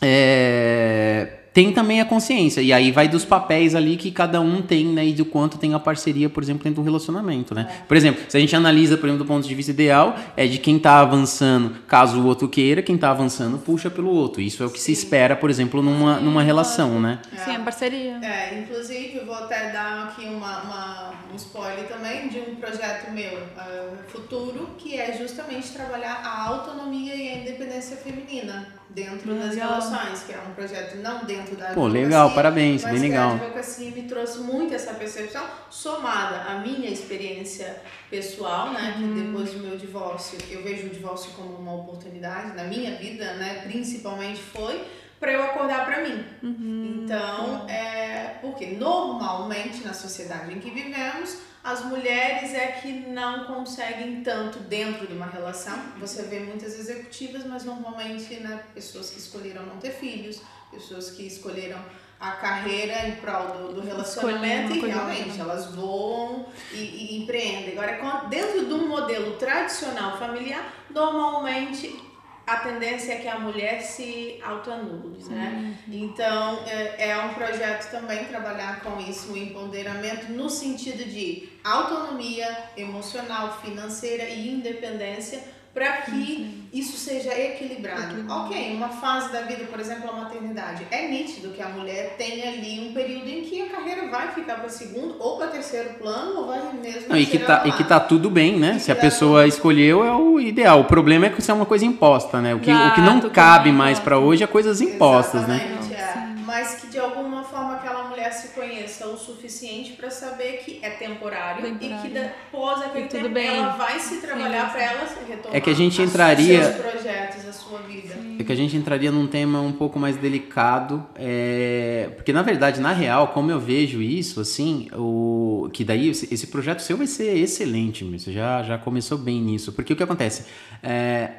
é, tem também a consciência. E aí vai dos papéis ali que cada um tem, né? E do quanto tem a parceria, por exemplo, dentro do relacionamento, né? Por exemplo, se a gente analisa, por exemplo, do ponto de vista ideal, é de quem tá avançando, caso o outro queira, quem tá avançando puxa pelo outro. Isso é o que se espera, por exemplo, numa, numa relação, né? Sim, é parceria. É, inclusive, eu vou até dar aqui uma, uma- um spoiler também de um projeto meu ah, futuro, que é justamente trabalhar a autonomia e a independência feminina dentro das Legal. relações, que é um projeto não dentro da Pô, legal, parabéns, mas bem legal. a advocacia me trouxe muito essa percepção, somada à minha experiência pessoal, né, que depois do meu divórcio, eu vejo o divórcio como uma oportunidade na minha vida, né, principalmente foi para eu acordar para mim. Então, é porque normalmente na sociedade em que vivemos, As mulheres é que não conseguem tanto dentro de uma relação. Você vê muitas executivas, mas normalmente né, pessoas que escolheram não ter filhos, pessoas que escolheram a carreira em prol do, do relacionamento e realmente elas voam e, e empreendem. Agora, dentro de um modelo tradicional familiar, normalmente a tendência é que a mulher se autoanule, né? Uhum. Então, é, é, um projeto também trabalhar com isso, o empoderamento no sentido de autonomia emocional, financeira e independência para que isso seja equilibrado. Ok, uma fase da vida, por exemplo, a maternidade, é nítido que a mulher tem ali um período em que a carreira vai ficar para segundo ou para terceiro plano, ou vai mesmo Não, e que tá E que tá tudo bem, né? Se a pessoa escolheu, é o ideal. O problema é que isso é uma coisa imposta, né? O que, Exato, o que não cabe mais para hoje é coisas impostas, né? Exatamente, né? É. Mas que de alguma forma se conheça o suficiente para saber que é temporário, temporário, e que depois aquele tempo bem. ela vai se trabalhar para ela se retomar. É que a gente entraria seus projetos, a sua vida. É que a gente entraria num tema um pouco mais delicado, é... porque na verdade, na real, como eu vejo isso, assim, o que daí esse projeto seu vai ser excelente, você já já começou bem nisso, porque o que acontece é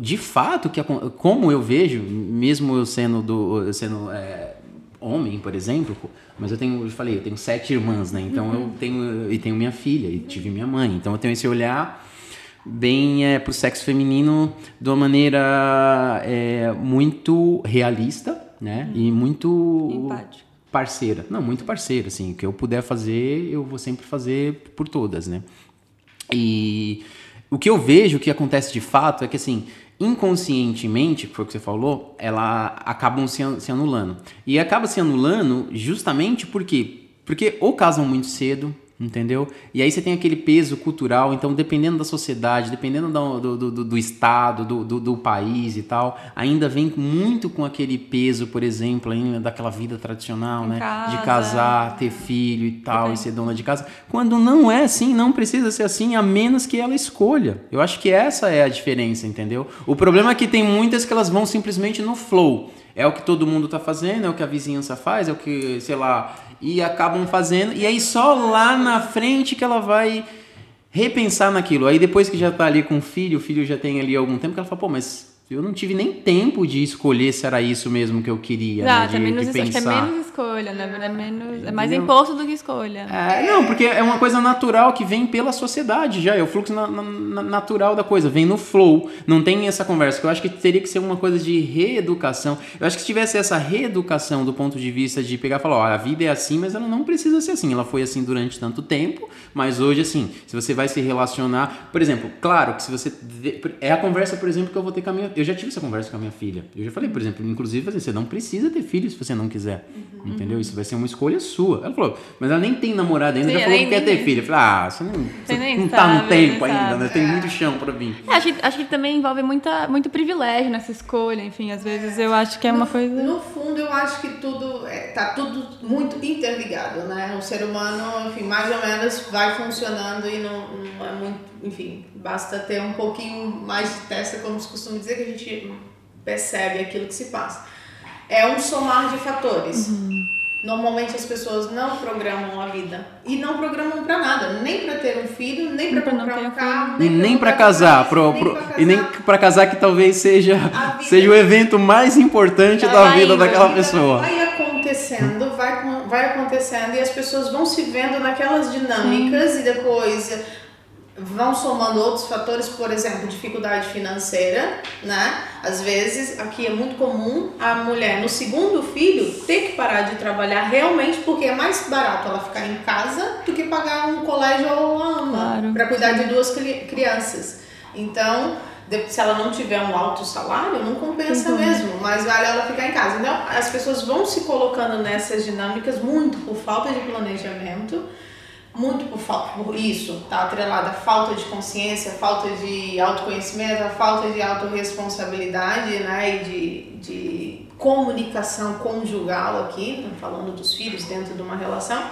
de fato que como eu vejo mesmo eu sendo do sendo é, homem, por exemplo, mas eu tenho, eu falei, eu tenho sete irmãs, né? Então uhum. eu tenho e tenho minha filha e tive minha mãe. Então eu tenho esse olhar bem é, para o sexo feminino de uma maneira é, muito realista, né? Uhum. E muito Empático. parceira. Não, muito parceira, assim. O que eu puder fazer, eu vou sempre fazer por todas, né? E o que eu vejo que acontece de fato é que assim inconscientemente, foi o que você falou, ela acabam se, se anulando. E acaba se anulando justamente porque porque ou casam muito cedo, entendeu? E aí você tem aquele peso cultural, então dependendo da sociedade, dependendo do, do, do, do estado, do, do, país e tal, ainda vem muito com aquele peso, por exemplo, ainda daquela vida tradicional, em né? Casa. De casar, ter filho e tal, e ser dona de casa. Quando não é assim, não precisa ser assim, a menos que ela escolha. Eu acho que essa é a diferença, entendeu? O problema é que tem muitas que elas vão simplesmente no flow. É o que todo mundo está fazendo, é o que a vizinhança faz, é o que, sei lá, e acabam fazendo. E aí só lá na frente que ela vai repensar naquilo. Aí depois que já está ali com o filho, o filho já tem ali algum tempo, que ela fala, pô, mas eu não tive nem tempo de escolher se era isso mesmo que eu queria. Exato, né? de, é menos, de pensar. Que é menos escolha, né? É, menos, é mais imposto do que escolha. É, não, porque é uma coisa natural que vem pela sociedade já, é o fluxo na, na, natural da coisa, vem no flow, não tem essa conversa. Eu acho que teria que ser uma coisa de reeducação. Eu acho que se tivesse essa reeducação do ponto de vista de pegar e falar, ó, a vida é assim, mas ela não precisa ser assim. Ela foi assim durante tanto tempo, mas hoje, assim, se você vai se relacionar. Por exemplo, claro que se você. É a conversa, por exemplo, que eu vou ter com a minha eu já tive essa conversa com a minha filha. Eu já falei, por exemplo, inclusive, assim, você não precisa ter filhos se você não quiser. Uhum. Entendeu? Isso vai ser uma escolha sua. Ela falou, mas ela nem tem namorada ainda, Sim, já falou que quer ter filho. Eu falei, ah, você não, você não tá sabe, no tempo ainda, né? Tem muito chão pra vir. É, acho, que, acho que também envolve muita, muito privilégio nessa escolha, enfim, às vezes eu acho que é uma no, coisa. No fundo, eu acho que tudo é, tá tudo muito interligado, né? O ser humano, enfim, mais ou menos vai funcionando e não, não é muito, enfim, basta ter um pouquinho mais de testa, como se costuma dizer, que a gente percebe aquilo que se passa. É um somar de fatores. Uhum. Normalmente as pessoas não programam a vida e não programam para nada, nem para ter um filho, nem para comprar um carro, nem, nem para casar, pro, pro, casar, e nem para casar que talvez seja seja o evento mais importante da, da vida daquela vida pessoa. Vai acontecendo, vai, vai acontecendo e as pessoas vão se vendo naquelas dinâmicas e depois vão somando outros fatores, por exemplo, dificuldade financeira, né? Às vezes, aqui é muito comum a mulher no segundo filho ter que parar de trabalhar realmente porque é mais barato ela ficar em casa do que pagar um colégio ou ama claro. para cuidar de duas crianças. Então, se ela não tiver um alto salário, não compensa mesmo, mas vale ela ficar em casa. Então, as pessoas vão se colocando nessas dinâmicas muito por falta de planejamento muito por, por isso, está atrelada à falta de consciência, falta de autoconhecimento, a falta de autorresponsabilidade né, e de, de comunicação conjugal aqui, falando dos filhos dentro de uma relação.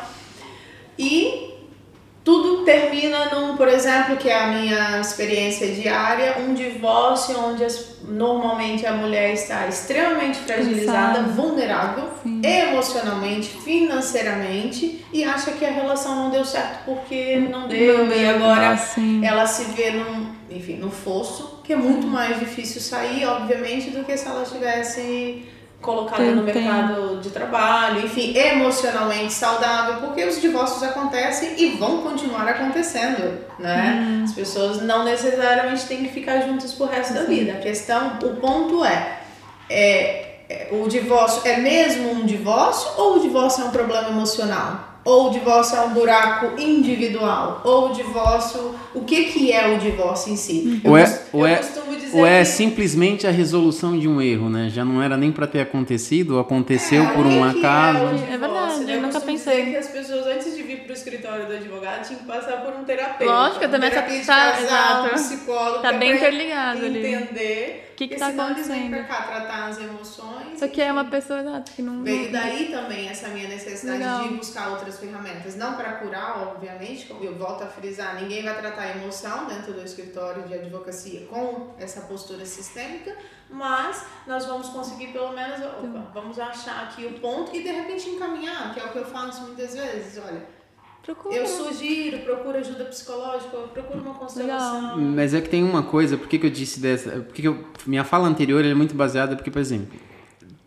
E tudo termina num, por exemplo, que é a minha experiência diária, um divórcio onde as, normalmente a mulher está extremamente fragilizada, vulnerável, emocionalmente, financeiramente e acha que a relação não deu certo porque não deu Não e agora assim. ela se vê num, enfim, no fosso, que é muito mais difícil sair, obviamente, do que se ela tivesse colocada no Tem- tem. mercado de trabalho, enfim, emocionalmente saudável, porque os divórcios acontecem e vão continuar acontecendo, né? As pessoas não necessariamente têm que ficar juntas pro resto da vida. A questão, o ponto é, é, é, o divórcio é mesmo um divórcio ou o divórcio é um problema emocional? Ou o divórcio é um buraco individual? Ou o divórcio, o que que é o divórcio em si? Eu é, ou eu é, costumo dizer ou é que- simplesmente a resolução de um erro, né? Já não era nem pra ter acontecido, ou aconteceu É, por que um que acaso. É, É verdade, eu nunca pensei. que as pessoas, antes escritório do advogado, tinham que passar por um terapeuta. Lógico, um também essa- de casal, um psicólogo. Tá bem interligado ali. Entender. O que que tá eles acontecendo? pra cá tratar as emoções. Só que é uma pessoa exato, que não. Veio daí também essa minha necessidade Legal. de buscar outras ferramentas. Não para curar, obviamente, como eu volto a frisar, ninguém vai tratar a emoção dentro do escritório de advocacia com essa postura sistêmica, mas nós vamos conseguir pelo menos, opa, vamos achar aqui o ponto e de repente encaminhar, que é o que eu faço muitas vezes. Olha, Procura. eu sugiro, procuro ajuda psicológica, eu procuro uma constelação. Mas é que tem uma coisa, por que, que eu disse dessa. Por que que eu, minha fala anterior é muito baseada porque, por exemplo,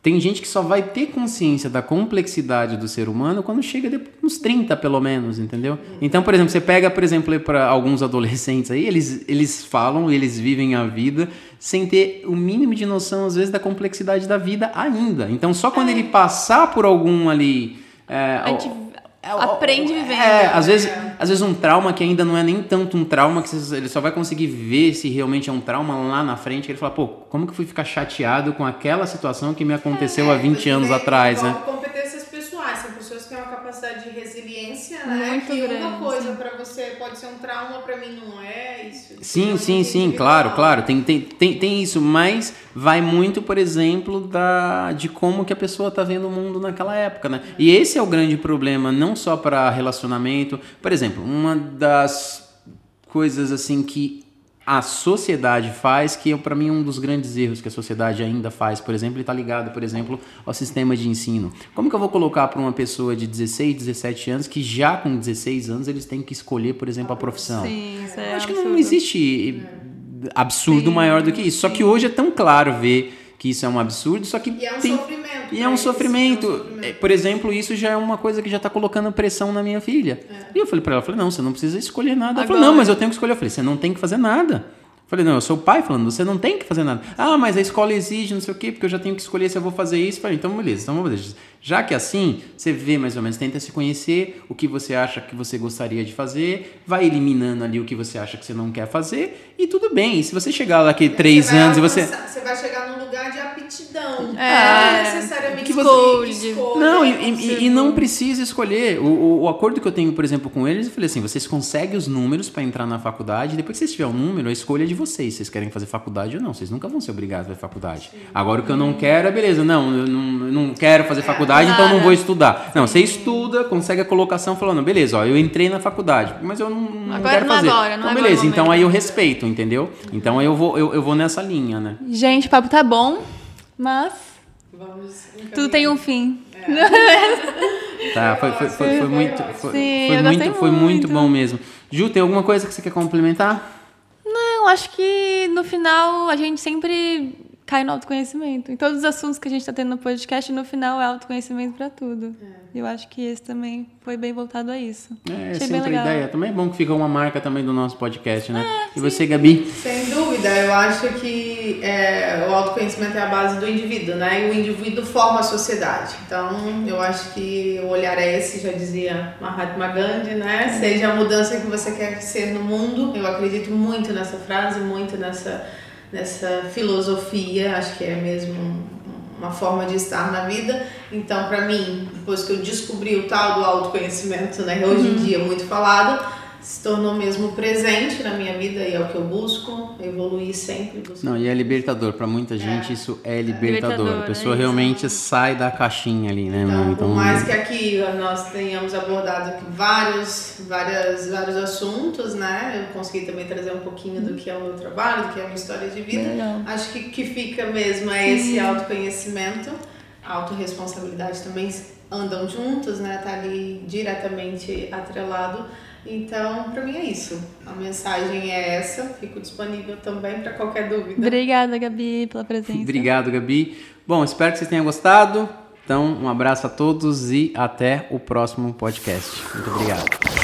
tem gente que só vai ter consciência da complexidade do ser humano quando chega depois, uns 30, pelo menos, entendeu? Então, por exemplo, você pega, por exemplo, para alguns adolescentes aí, eles, eles falam, eles vivem a vida sem ter o mínimo de noção, às vezes, da complexidade da vida ainda. Então, só quando ele passar por algum ali. é, A gente é, o- aprende vivendo. É, às vezes, às vezes um trauma que ainda não é nem tanto um trauma, que ele só vai conseguir ver se realmente é um trauma lá na frente, que ele fala, pô, como que eu fui ficar chateado com aquela situação que me aconteceu há 20 anos atrás, né? envolve competências pessoais, são pessoas que têm uma capacidade de resiliência, né? Muito que uma grande, coisa pra você pode ser um trauma, pra mim não é isso. Sim, é sim, sim, claro, claro, tem, tem, tem, tem isso, mas vai muito, por exemplo, da, de como que a pessoa tá vendo o mundo naquela época, né? E esse é o grande problema, não só para relacionamento. Por exemplo, uma das coisas assim que a sociedade faz, que é para mim um dos grandes erros que a sociedade ainda faz, por exemplo, está ligado, por exemplo, ao sistema de ensino. Como que eu vou colocar para uma pessoa de 16, 17 anos que já com 16 anos eles têm que escolher, por exemplo, a profissão? Sim, isso é acho que absurdo. não existe absurdo maior do que isso. Só que hoje é tão claro ver que isso é um absurdo, só que E é um tem sofrimento. e é um sofrimento. é um sofrimento. É, Por exemplo, isso já é uma coisa que já está colocando pressão na minha filha. E eu falei para ela, falei, não, você não precisa escolher nada. Ela falou, não, mas eu tenho que escolher. Eu falei, você não tem que fazer nada. Falei, não, eu sou o pai falando, você não tem que fazer nada. Ah, mas a escola exige, não sei o quê, porque eu já tenho que escolher se eu vou fazer isso. Falei, então beleza, então vamos fazer. Já que é assim, você vê mais ou menos, tenta se conhecer, o que você acha que você gostaria de fazer, vai eliminando ali o que você acha que você não quer fazer, e tudo bem. E se você chegar daqui três anos e você. Você vai chegar num lugar de aptidão. É. não necessariamente Que você- escolha, Escolha. Não, e, e- e não precisa escolher. O, o- o acordo que eu tenho, por exemplo, com eles, eu falei assim: vocês conseguem os números para entrar na faculdade, depois que vocês tiverem o número, a escolha é de vocês. Vocês querem fazer faculdade ou não. Vocês nunca vão ser obrigados a fazer faculdade. Agora o que eu não quero é beleza, não, eu não, eu não quero fazer faculdade, então eu não vou estudar. Não, você estuda, consegue a colocação falando, beleza, ó, eu entrei na faculdade, mas eu não, não Agora quero não fazer. agora, não então, agora beleza, então aí eu respeito, entendeu? Então aí eu vou, eu, eu vou nessa linha, né? Gente, o papo tá bom, mas Vamos tudo tem um fim. Tá, foi, foi, foi, foi muito, foi, Sim, foi eu muito, gostei foi muito muito. bom mesmo. Ju, tem alguma coisa que você quer complementar? Não, acho que no final a gente sempre cai no autoconhecimento. Em todos os assuntos que a gente tá tendo no podcast, no final é autoconhecimento pra tudo. Eu acho que esse também foi bem voltado a isso. É, Achei sempre a legal. ideia. Também é bom que fica uma marca também do nosso podcast, né? e você, Gabi? Sem dúvida, eu acho que é, o autoconhecimento é a base do indivíduo, né? E o indivíduo forma a sociedade. Então, eu acho que o olhar é esse, já dizia Mahatma Gandhi, né? Seja a mudança que você quer ser no mundo. Eu acredito muito nessa frase, muito nessa, nessa filosofia. Acho que é mesmo um- uma forma de estar na vida. Então, para mim, depois que eu descobri o tal do autoconhecimento, né? Hoje em dia muito falado, se tornou mesmo presente na minha vida e é o que eu busco, evoluir sempre. Busco. Não, e é libertador. Para muita gente é. isso é libertador. libertador a pessoa é realmente sai da caixinha ali, né? Então, então, por mais que aqui nós tenhamos abordado vários, várias, vários assuntos, né? Eu consegui também trazer um pouquinho do que é o meu trabalho, do que é a minha história de vida. Acho que, que fica mesmo é esse autoconhecimento, a autorresponsabilidade também andam juntos, né? Tá ali diretamente atrelado então, para mim é isso. A mensagem é essa. Fico disponível também para qualquer dúvida. Obrigada, Gabi, pela presença. Obrigado, Gabi. Bom, espero que vocês tenham gostado. Então, um abraço a todos e até o próximo podcast. Muito obrigado.